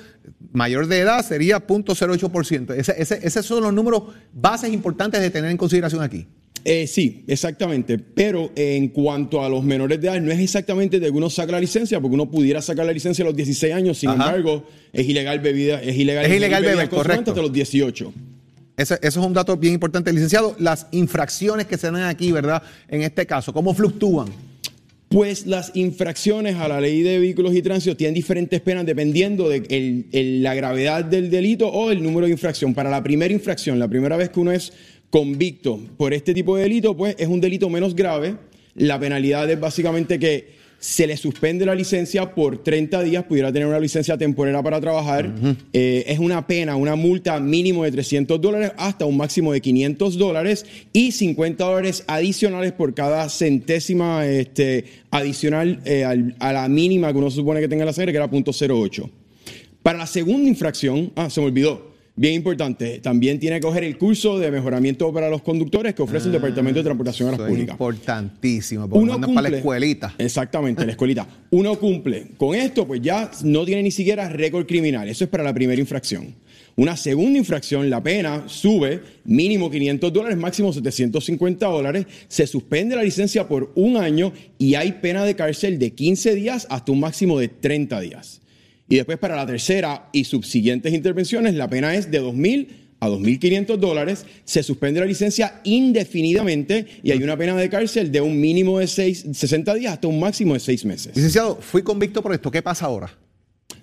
mayor de edad sería 0.08%. Ese, ese- esos son los números bases importantes de tener en consideración aquí. Eh, sí, exactamente. Pero en cuanto a los menores de edad, no es exactamente de que uno saca la licencia, porque uno pudiera sacar la licencia a los 16 años, sin Ajá. embargo, es ilegal bebida, es ilegal, Es ilegal beber, correcto. hasta los 18. Ese- eso es un dato bien importante, licenciado. Las infracciones que se dan aquí, ¿verdad? En este caso, ¿cómo fluctúan? Pues las infracciones a la ley de vehículos y tránsito tienen diferentes penas dependiendo de la gravedad del delito o el número de infracción. Para la primera infracción, la primera vez que uno es convicto por este tipo de delito, pues es un delito menos grave. La penalidad es básicamente que se le suspende la licencia por 30 días, pudiera tener una licencia temporera para trabajar. Eh, es una pena, una multa mínimo de 300 dólares hasta un máximo de 500 dólares y 50 dólares adicionales por cada centésima este, adicional eh, al- a la mínima que uno supone que tenga la sangre, que era .08. Para la segunda infracción, ah, se me olvidó. Bien importante, también tiene que coger el curso de mejoramiento para los conductores que ofrece el Departamento de Transportación Eso Aérea es Pública. importantísimo, porque Uno mandan para la cumple. escuelita. Exactamente, la escuelita. Uno cumple. Con esto, pues ya no tiene ni siquiera récord criminal. Eso es para la primera infracción. Una segunda infracción, la pena sube mínimo 500 dólares, máximo 750 dólares. Se suspende la licencia por un año y hay pena de cárcel de 15 días hasta un máximo de 30 días. Y después para la tercera y subsiguientes intervenciones, la pena es de 2.000 a 2.500 dólares. Se suspende la licencia indefinidamente y hay una pena de cárcel de un mínimo de seis- 60 días hasta un máximo de 6 meses. Licenciado, fui convicto por esto. ¿Qué pasa ahora?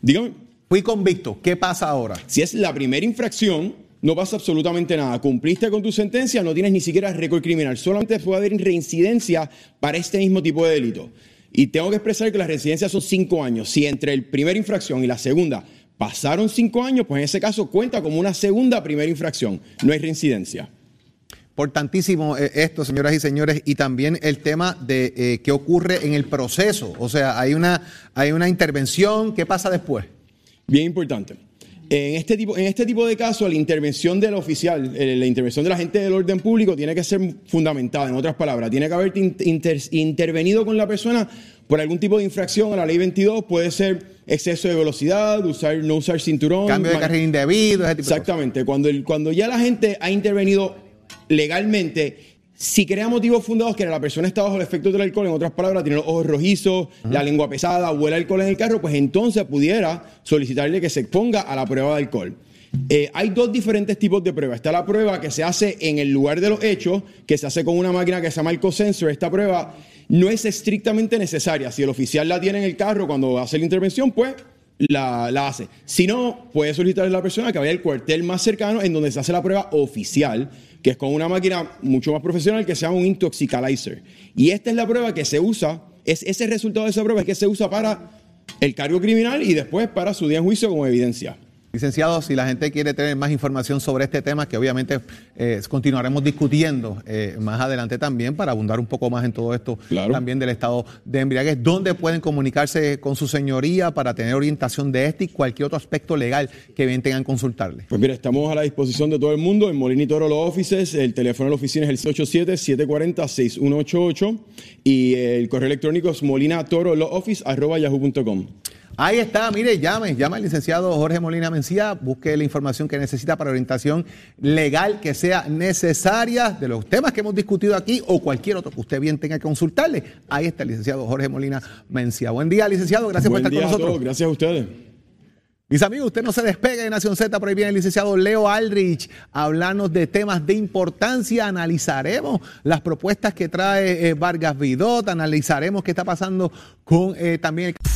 Dígame. Fui convicto. ¿Qué pasa ahora? Si es la primera infracción, no pasa absolutamente nada. Cumpliste con tu sentencia, no tienes ni siquiera récord criminal. Solamente puede haber reincidencia para este mismo tipo de delito. Y tengo que expresar que las reincidencias son cinco años. Si entre el primer infracción y la segunda pasaron cinco años, pues en ese caso cuenta como una segunda primera infracción. No hay reincidencia. Importantísimo eh, esto, señoras y señores, y también el tema de eh, qué ocurre en el proceso. O sea, hay una, hay una intervención, ¿qué pasa después? Bien importante. En este tipo, en este tipo de casos, la intervención del oficial, eh, la intervención del agente del orden público tiene que ser fundamentada. En otras palabras, tiene que haber in- inter- intervenido con la persona por algún tipo de infracción a la ley 22. Puede ser exceso de velocidad, usar, no usar cinturón. Cambio de carril indebido, ese tipo de cosas. Exactamente. Cuando, el- cuando ya la gente ha intervenido legalmente, si crea motivos fundados que la persona está bajo el efecto del alcohol, en otras palabras, tiene los ojos rojizos, la lengua pesada, huele alcohol en el carro, pues entonces pudiera solicitarle que se exponga a la prueba de alcohol. Eh, hay dos diferentes tipos de pruebas. Está la prueba que se hace en el lugar de los hechos, que se hace con una máquina que se llama el co-sensor. Esta prueba no es estrictamente necesaria. Si el oficial la tiene en el carro cuando hace la intervención, pues la, la hace. Si no, puede solicitarle a la persona que vaya al cuartel más cercano en donde se hace la prueba oficial, que es con una máquina mucho más profesional que se llama un intoxicalizer. Y esta es la prueba que se usa, es ese resultado de esa prueba es que se usa para el cargo criminal y después para su día en juicio como evidencia. Licenciado, si la gente quiere tener más información sobre este tema, que obviamente eh, continuaremos discutiendo eh, más adelante también para abundar un poco más en todo esto Claro. también del estado de embriaguez, ¿dónde pueden comunicarse con su señoría para tener orientación de este y cualquier otro aspecto legal que bien tengan consultarle? Pues mira, estamos a la disposición de todo el mundo en Molina y Toro los offices. El teléfono de la oficina es el 787-740-6188 y el correo electrónico es molinatoro Ahí está, mire, llame, llame al licenciado Jorge Molina Mencía, busque la información que necesita para orientación legal que sea necesaria de los temas que hemos discutido aquí o cualquier otro que usted bien tenga que consultarle. Ahí está el licenciado Jorge Molina Mencía. Buen día, licenciado, gracias Buen por estar a con nosotros. todos, gracias a ustedes. Mis amigos, usted no se despegue de Nación Z, por ahí viene el licenciado Leo Aldrich a hablarnos de temas de importancia. Analizaremos las propuestas que trae eh, Vargas Vidot, analizaremos qué está pasando con eh, también el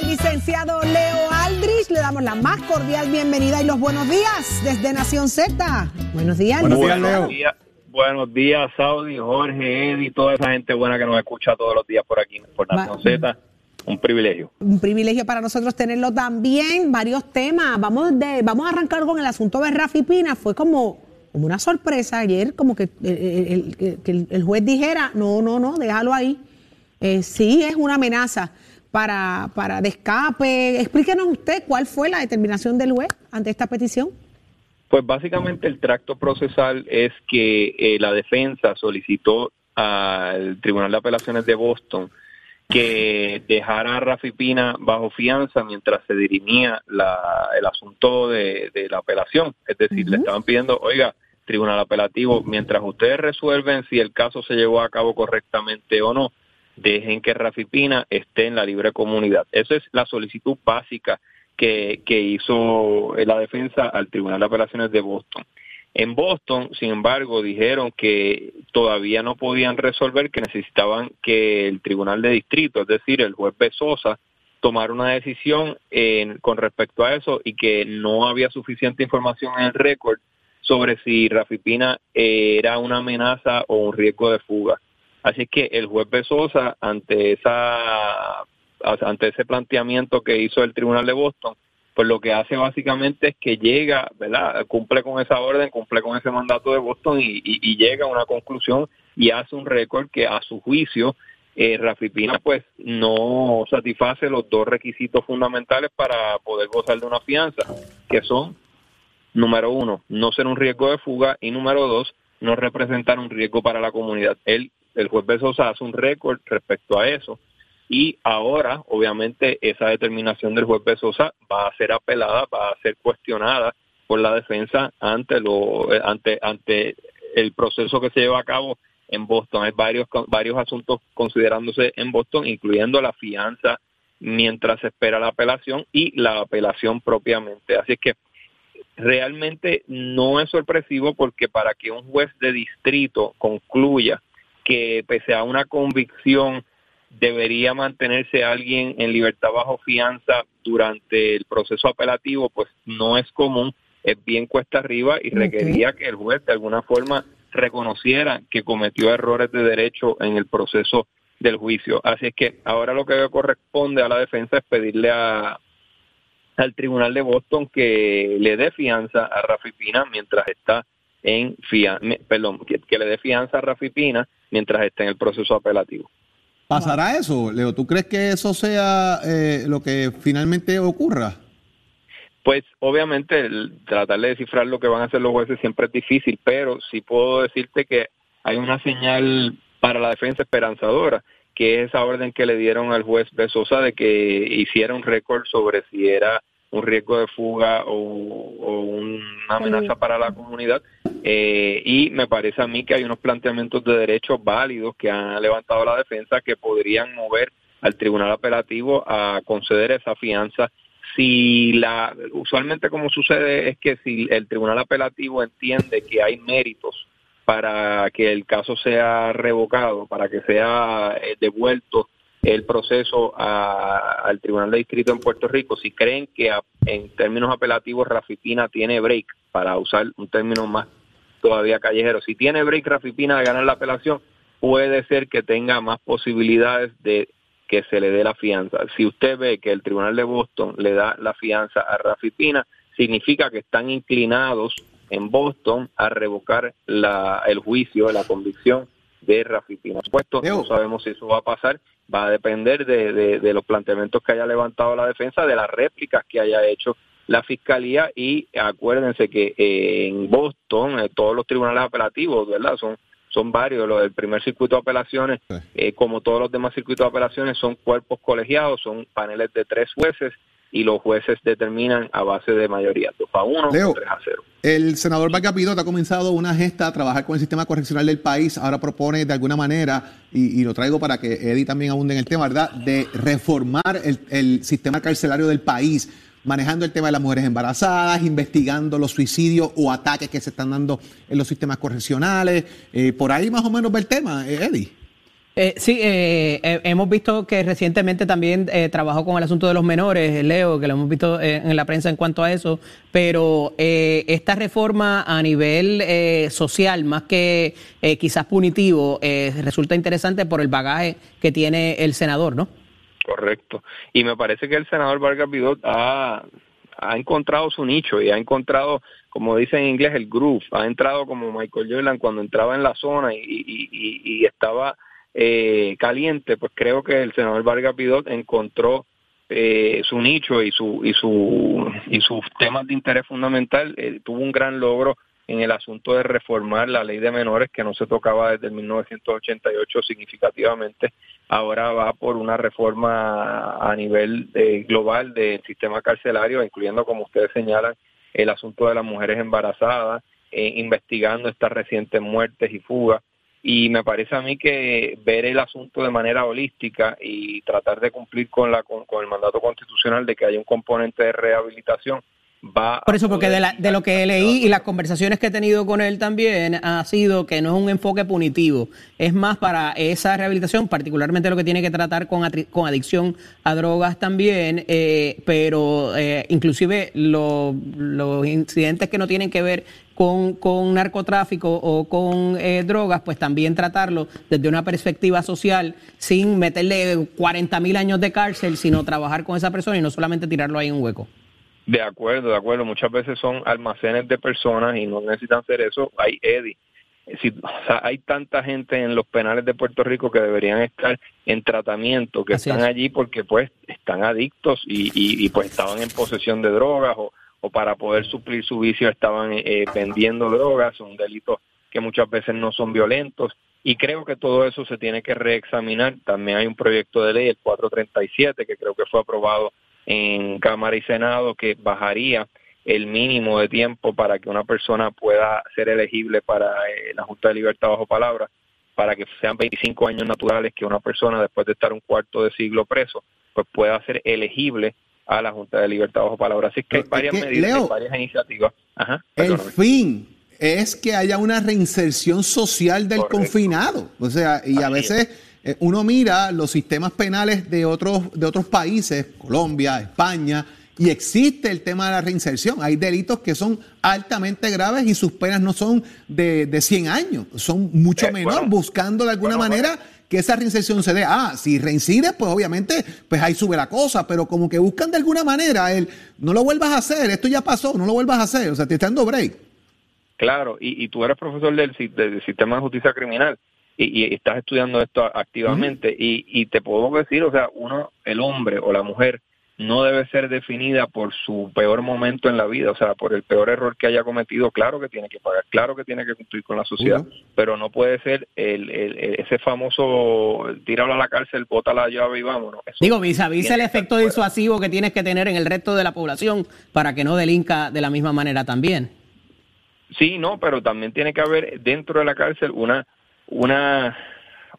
El licenciado Leo Aldrich. Le damos la más cordial bienvenida y los buenos días desde Nación Z. Buenos días, Buenos días, licenciado. Leo. buenos días, Saudi, Jorge, Eddie, toda esa gente buena que nos escucha todos los días por aquí, por Nación Z. Un privilegio. Un privilegio para nosotros tenerlo también. Varios temas. Vamos, de, vamos a arrancar con el asunto de Rafi Pina. Fue como como una sorpresa ayer, como que el, el- que el- el juez dijera, no, no, no, déjalo ahí. Eh, sí, es una amenaza para, para de escape. Explíquenos usted cuál fue la determinación del juez ante esta petición. Pues básicamente el tracto procesal es que eh, la defensa solicitó al Tribunal de Apelaciones de Boston que dejara a Rafi Pina bajo fianza mientras se dirimía la- el asunto de, de la apelación. Es decir, le estaban pidiendo, oiga, Tribunal Apelativo, mientras ustedes resuelven si el caso se llevó a cabo correctamente o no, dejen que Rafi Pina esté en la libre comunidad. Esa es la solicitud básica que, que hizo la defensa al Tribunal de Apelaciones de Boston. En Boston, sin embargo, dijeron que todavía no podían resolver, que necesitaban que el Tribunal de Distrito, es decir, el juez Besosa, tomara una decisión con respecto a eso y que no había suficiente información en el récord sobre si Rafi Pina eh, era una amenaza o un riesgo de fuga. Así que el juez Besosa, ante esa ante ese planteamiento que hizo el Tribunal de Boston, pues lo que hace básicamente es que llega, ¿verdad? Cumple con esa orden, cumple con ese mandato de Boston y, llega a una conclusión y hace un récord que a su juicio eh, Rafi Pina pues no satisface los dos requisitos fundamentales para poder gozar de una fianza, que son número uno, no ser un riesgo de fuga y número dos, no representar un riesgo para la comunidad. Él, el juez Besosa hace un récord respecto a eso y ahora, obviamente, esa determinación del juez Besosa va a ser apelada, va a ser cuestionada por la defensa ante lo ante ante el proceso que se lleva a cabo en Boston. Hay varios varios asuntos considerándose en Boston, incluyendo la fianza mientras se espera la apelación y la apelación propiamente. Así que realmente no es sorpresivo porque para que un juez de distrito concluya que pese a una convicción debería mantenerse alguien en libertad bajo fianza durante el proceso apelativo, pues no es común, es bien cuesta arriba y requería que el juez de alguna forma reconociera que cometió errores de derecho en el proceso del juicio. Así es que ahora lo que corresponde a la defensa es pedirle a, al Tribunal de Boston que le dé fianza a Rafi Pina mientras está en fianza, perdón, que, que le dé fianza a Rafi Pina mientras está en el proceso apelativo. ¿Pasará eso, Leo? ¿Tú crees que eso sea eh, lo que finalmente ocurra? Pues obviamente el tratar de descifrar lo que van a hacer los jueces siempre es difícil, pero sí puedo decirte que hay una señal para la defensa esperanzadora, que es esa orden que le dieron al juez Besosa de que hiciera un récord sobre si era un riesgo de fuga o, o una amenaza para la comunidad. Eh, y me parece a mí que hay unos planteamientos de derechos válidos que ha levantado la defensa que podrían mover al tribunal apelativo a conceder esa fianza si la usualmente como sucede es que si el tribunal apelativo entiende que hay méritos para que el caso sea revocado, para que sea eh, devuelto el proceso a- al Tribunal de Distrito en Puerto Rico, si creen que en términos apelativos Rafipina tiene break, para usar un término más todavía callejero, si tiene break Rafipina de ganar la apelación, puede ser que tenga más posibilidades de que se le dé la fianza. Si usted ve que el Tribunal de Boston le da la fianza a Rafi Pina, significa que están inclinados en Boston a revocar la, el juicio, la convicción de Rafi Pina. Por supuesto, no sabemos si eso va a pasar, va a depender de, de- de los planteamientos que haya levantado la defensa, de las réplicas que haya hecho la fiscalía. Y acuérdense que eh, en Boston eh, todos los tribunales apelativos, ¿verdad? Son son varios, los del primer circuito de apelaciones, eh, como todos los demás circuitos de apelaciones, son cuerpos colegiados, son paneles de tres jueces y los jueces determinan a base de mayoría, 2 a 1 Leo. o 3 a 0. El senador Vargas ha comenzado una gesta a trabajar con el sistema correccional del país. Ahora propone de alguna manera, y, y lo traigo para que Eddie también abunde en el tema, ¿verdad?, de reformar el, el sistema carcelario del país, manejando el tema de las mujeres embarazadas, investigando los suicidios o ataques que se están dando en los sistemas correccionales. Eh, por ahí más o menos va el tema, eh, Eddie. Eh, sí, eh, eh, hemos visto que recientemente también eh, trabajó con el asunto de los menores, Leo, que lo hemos visto eh, en la prensa en cuanto a eso, pero eh, esta reforma a nivel eh, social, más que eh, quizás punitivo, eh, resulta interesante por el bagaje que tiene el senador, ¿no? Correcto. Y me parece que el senador Vargas Vidot ha, encontrado su nicho y ha encontrado, como dicen en inglés, el groove. Ha entrado como Michael Jordan cuando entraba en la zona y estaba eh, caliente, pues creo que el senador Vargas Pidot encontró eh, su nicho y su y su y sus temas de interés fundamental. Eh, tuvo un gran logro en el asunto de reformar la ley de menores que no se tocaba desde el 1988 significativamente. Ahora va por una reforma a nivel global del sistema carcelario incluyendo como ustedes señalan el asunto de las mujeres embarazadas investigando estas recientes muertes y fugas y me parece a mí que ver el asunto de manera holística y tratar de cumplir con la con, el mandato constitucional de que haya un componente de rehabilitación va por eso porque de, la, de lo que leí y las conversaciones que he tenido con él también ha sido que no es un enfoque punitivo. Es más para esa rehabilitación particularmente lo que tiene que tratar con, con adicción a drogas también eh, pero eh, inclusive lo, los incidentes que no tienen que ver con, con narcotráfico o con eh, drogas, pues también tratarlo desde una perspectiva social sin meterle 40 mil años de cárcel, sino trabajar con esa persona y no solamente tirarlo ahí en un hueco. De acuerdo, de acuerdo. Muchas veces son almacenes de personas y no necesitan hacer eso. Hay Eddie. Si, hay tanta gente en los penales de Puerto Rico que deberían estar en tratamiento, que están allí porque pues están adictos y, y, y pues estaban en posesión de drogas o, para poder suplir su vicio estaban eh, vendiendo drogas, son delitos que muchas veces no son violentos y creo que todo eso se tiene que reexaminar. También hay un proyecto de ley, el 437, que creo que fue aprobado en Cámara y Senado, que bajaría el mínimo de tiempo para que una persona pueda ser elegible para eh, la Junta de Libertad bajo palabra, para que sean 25 años naturales que una persona después de estar un cuarto de siglo preso, pues pueda ser elegible a la Junta de Libertad bajo palabra. Así que hay varias medidas, varias iniciativas. el fin es que haya una reinserción social del confinado. O sea, y a veces eh, uno mira los sistemas penales de otros, de otros países, Colombia, España, y existe el tema de la reinserción. Hay delitos que son altamente graves y sus penas no son de, de 100 años, son mucho eh, menor, buscando de alguna manera que esa reinserción se dé. Ah, si reincide, pues obviamente, pues ahí sube la cosa, pero como que buscan de alguna manera el, no lo vuelvas a hacer, esto ya pasó, no lo vuelvas a hacer, o sea, te está dando break. Claro, y, y tú eres profesor del, del sistema de justicia criminal y, y estás estudiando esto activamente y, y te puedo decir, o sea, uno, el hombre o la mujer no debe ser definida por su peor momento en la vida, o sea, por el peor error que haya cometido, claro que tiene que pagar, claro que tiene que cumplir con la sociedad, pero no puede ser el, ese famoso tíralo a la cárcel, bota la llave y vámonos. Digo, vis vis el efecto disuasivo que tienes que tener en el resto de la población para que no delinca de la misma manera también. Sí, no, pero también tiene que haber dentro de la cárcel una, una,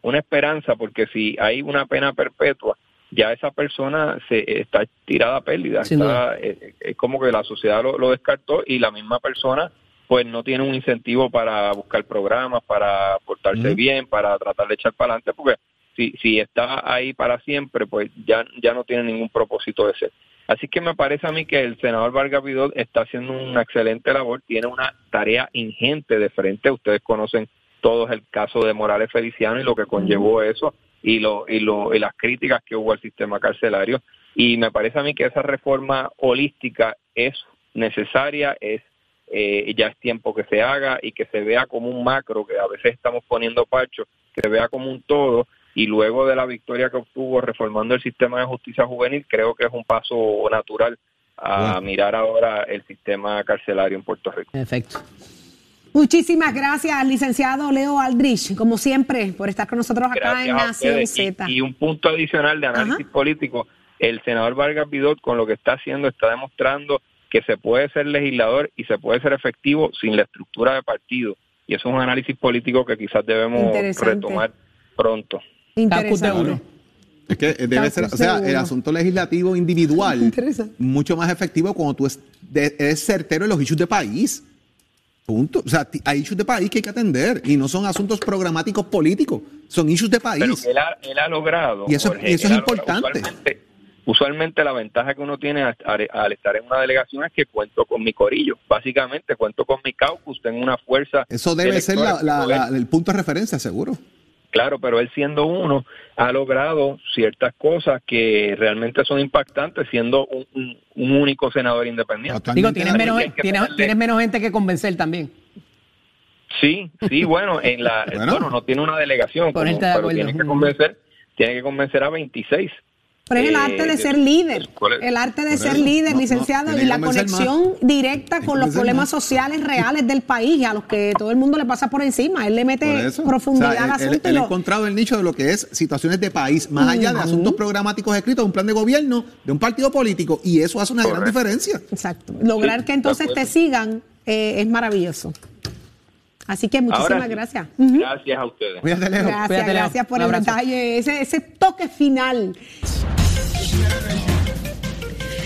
una esperanza, porque si hay una pena perpetua, ya esa persona se está tirada a pérdida. Eh, es, como que la sociedad lo, descartó y la misma persona pues no tiene un incentivo para buscar programas, para portarse bien, para tratar de echar para adelante, porque si, si está ahí para siempre, pues ya, ya no tiene ningún propósito de ser. Así que me parece a mí que el senador Vargas Vidal está haciendo una excelente labor, tiene una tarea ingente de frente. Ustedes conocen todos el caso de Morales Feliciano y lo que conllevó eso y, lo, y, lo, y las críticas que hubo al sistema carcelario. Y me parece a mí que esa reforma holística es necesaria, es eh, ya es tiempo que se haga y que se vea como un macro, que a veces estamos poniendo parcho, que se vea como un todo y luego de la victoria que obtuvo reformando el sistema de justicia juvenil, creo que es un paso natural a mirar ahora el sistema carcelario en Puerto Rico. Perfecto. Muchísimas gracias, licenciado Leo Aldrich, como siempre, por estar con nosotros acá en Nación Z. Y, un punto adicional de análisis político, el senador Vargas Vidot con lo que está haciendo está demostrando que se puede ser legislador y se puede ser efectivo sin la estructura de partido. Y eso es un análisis político que quizás debemos retomar pronto. Interesante. Es que debe ser, o sea, el asunto legislativo individual, mucho más efectivo cuando tú eres certero en los issues de país. Punto. O sea, hay issues de país que hay que atender y no son asuntos programáticos políticos, son issues de país. Pero él ha, logrado. Y eso, es importante. Usualmente, la ventaja que uno tiene al, estar en una delegación es que cuento con mi corillo. Básicamente, cuento con mi caucus, tengo una fuerza. Eso debe ser el punto de referencia, seguro. Claro, pero él siendo uno ha logrado ciertas cosas que realmente son impactantes siendo un, un- un único senador independiente. Digo, tienes menos, tienes, menos gente que convencer también. Sí, sí, bueno, en la, bueno. no tiene una delegación, como- pero tiene que convencer, tiene que convencer a 26. Pero es el Eh, arte de de- ser líder, ¿cuál es? el arte de ser líder, licenciado, y la conexión directa con los problemas sociales reales del país y a los que todo el mundo le pasa por encima. Él le mete profundidad al asunto. él ha encontrado el nicho de lo que es situaciones de país, más allá de asuntos programáticos escritos, un plan de gobierno de un partido político, y eso hace una gran diferencia. Exacto. Lograr que entonces de te sigan eh, es maravilloso. Así que muchísimas sí. gracias. Gracias a ustedes. Gracias, gracias por el detalle, ese, ese toque final.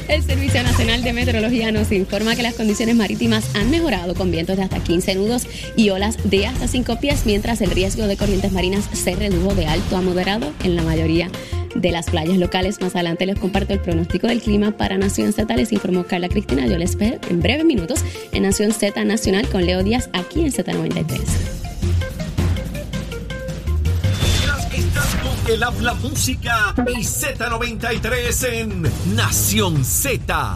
El Servicio Nacional de Meteorología nos informa que las condiciones marítimas han mejorado con vientos de hasta 15 nudos y olas de hasta 5 pies, mientras el riesgo de corrientes marinas se redujo de alto a moderado en la mayoría de las playas locales. Más adelante les comparto el pronóstico del clima para Nación Z. Les informó Carla Cristina. Yo les espero en breves minutos en Nación Z Nacional con Leo Díaz aquí en Z93. Estás con el habla música y Z93 en Nación Z.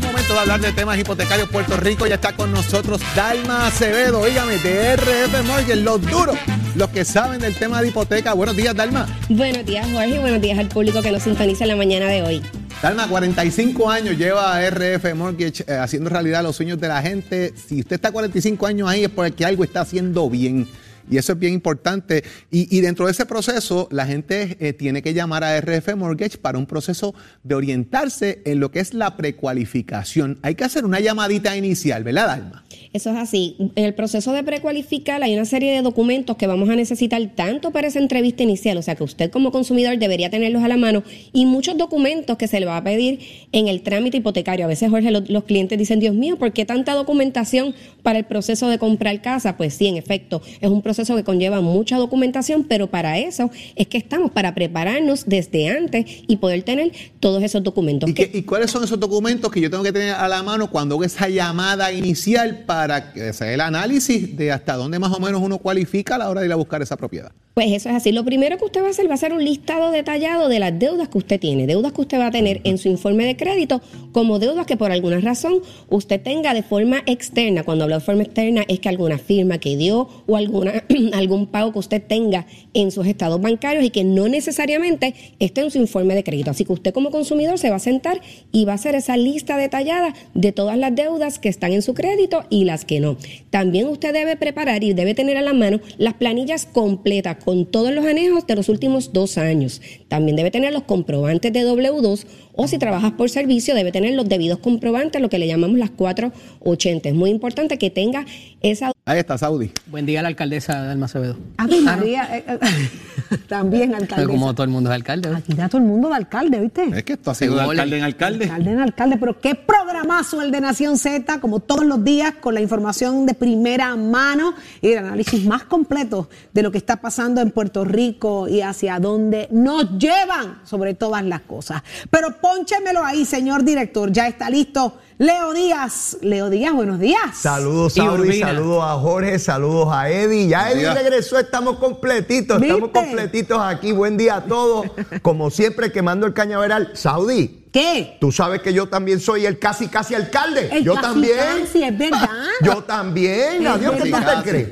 El momento de hablar de temas hipotecarios. Puerto Rico ya está con nosotros Dalma Acevedo, oígame, de RF Mortgage, los duros, los que saben del tema de hipoteca. Buenos días, Dalma. Buenos días, Jorge, y buenos días al público que nos sintoniza en la mañana de hoy. Dalma, 45 años lleva RF Mortgage eh, haciendo realidad los sueños de la gente. Si usted está 45 años ahí es porque algo está haciendo bien. Y eso es bien importante. Y, dentro de ese proceso, la gente eh, tiene que llamar a RF Mortgage para un proceso de orientarse en lo que es la precualificación. Hay que hacer una llamadita inicial, ¿verdad, Dalma? Eso es así. En el proceso de precualificar hay una serie de documentos que vamos a necesitar tanto para esa entrevista inicial, o sea que usted como consumidor debería tenerlos a la mano, y muchos documentos que se le va a pedir en el trámite hipotecario. A veces, Jorge, los, los clientes dicen, Dios mío, ¿por qué tanta documentación para el proceso de comprar casa? Pues sí, en efecto, es un proceso que conlleva mucha documentación, pero para eso es que estamos, para prepararnos desde antes y poder tener todos esos documentos. ¿Y, cuáles son esos documentos que yo tengo que tener a la mano cuando hago esa llamada inicial para sea el análisis de hasta dónde más o menos uno cualifica a la hora de ir a buscar esa propiedad? Pues eso es así. Lo primero que usted va a hacer va a ser un listado detallado de las deudas que usted tiene, deudas que usted va a tener en su informe de crédito, como deudas que por alguna razón usted tenga de forma externa. Cuando hablo forma externa es que alguna firma que dio o alguna, algún pago que usted tenga en sus estados bancarios y que no necesariamente esté en su informe de crédito. Así que usted como consumidor se va a sentar y va a hacer esa lista detallada de todas las deudas que están en su crédito y las que no. También usted debe preparar y debe tener a la mano las planillas completas con todos los anejos de los últimos dos años. También debe tener los comprobantes de W2 o si trabajas por servicio debe tener los debidos comprobantes, lo que le llamamos las 480. Es muy importante que tenga esa... Ahí está, Saudi. Buen día a la alcaldesa Dalma Acevedo. Ave María, eh, eh, también alcalde. Como todo el mundo es alcalde. Aquí da todo el mundo de alcalde, ¿viste? Es que esto ha sido de alcalde en alcalde. Alcalde en alcalde, pero qué programazo el de Nación Z, como todos los días, con la información de primera mano y el análisis más completo de lo que está pasando en Puerto Rico y hacia dónde nos llevan sobre todas las cosas. Pero pónchemelo ahí, señor director, ya está listo. Leo Díaz, Leo Díaz, buenos días. Saludos, Saudi, saludos a Jorge, saludos a Eddie. Ya Eddie días. regresó, estamos completitos, estamos completitos aquí. Buen día a todos. Como siempre, quemando el cañaveral. Saudi. ¿Qué? Tú sabes que yo también soy el casi, casi alcalde. El yo casi, también. casi, es verdad. Yo también. Adiós, ¿qué te crees?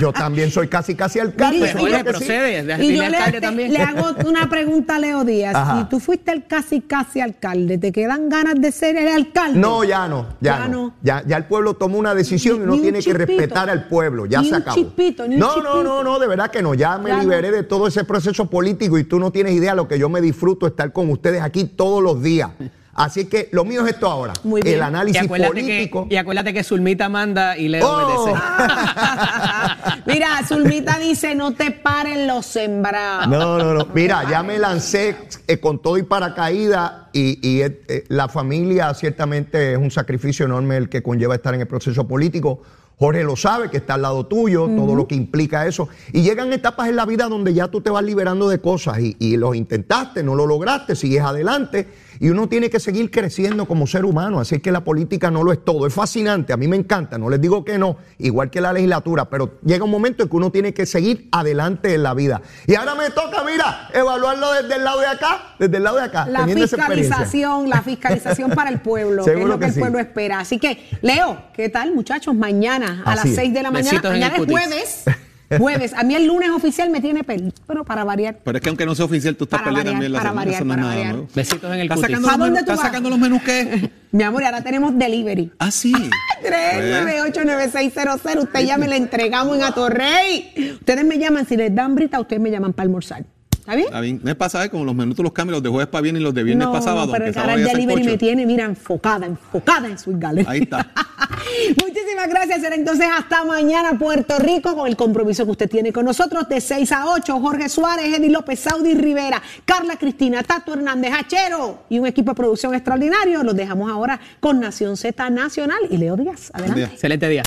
Yo también soy casi, casi alcalde. Mire, oye, que sí. Y yo le, hago una pregunta a Leo Díaz. Ajá. Si tú fuiste el casi casi alcalde, ¿te quedan ganas de ser el alcalde? No, ya no, ya, Ya no. no. Ya, ya el pueblo tomó una decisión y uno tiene que respetar al pueblo. Ya Ni se un acabó. chispito, ni un no, no, no, no, de verdad que no. Ya me liberé de todo ese proceso político y tú no tienes idea lo que yo me disfruto estar con ustedes aquí todos los días. Así que lo mío es esto ahora. El análisis y acuérdate político. Que, y acuérdate que Zulmita manda y le Oh. obedece. Mira, Zulmita dice, no te paren los sembrados. No, no, no. Mira, ya me lancé eh, con todo y paracaídas y, y, eh, eh, la familia ciertamente es un sacrificio enorme el que conlleva estar en el proceso político. Jorge lo sabe, que está al lado tuyo, todo lo que implica eso. Y llegan etapas en la vida donde ya tú te vas liberando de cosas y, y los intentaste, no lo lograste, sigues adelante y uno tiene que seguir creciendo como ser humano. Así que la política no lo es todo. Es fascinante, a mí me encanta, no les digo que no, igual que la legislatura, pero llega un momento en que uno tiene que seguir adelante en la vida. Y ahora me toca, mira, evaluarlo desde el lado de acá, desde el lado de acá. La fiscalización, la fiscalización para el pueblo, que es lo que, el pueblo espera. Así que, Leo, ¿qué tal, muchachos? Mañana a las 6 de la mañana, mañana es jueves. Jueves. A mí el lunes oficial me tiene peli, pero para variar. Pero es que aunque no sea oficial, tú estás peleando también la para semana. Variar, para variar. Besitos en el ¿Estás sacando, los menús, ¿Estás sacando los menús qué? Mi amor, y ahora tenemos delivery. Ah, sí. 3989600. Usted ya me la entregamos en Atorrey. Ustedes me llaman, si les dan brita, ustedes me llaman para almorzar. ¿Está bien? Está bien. Me pasa, ¿eh? como los menús los cambios, los de jueves para viernes y los de viernes no, para sábado. No, pero el delivery me tiene, mira, enfocada, enfocada en Sweet Gallery. Ahí está. Muchísimas gracias. Será entonces hasta mañana Puerto Rico con el compromiso que usted tiene con nosotros de 6 a 8. Jorge Suárez, Eddie López, Saudi Rivera, Carla Cristina, Tato Hernández, Hachero y un equipo de producción extraordinario. Los dejamos ahora con Nación Z Nacional y Leo Díaz. Adelante. Excelente día.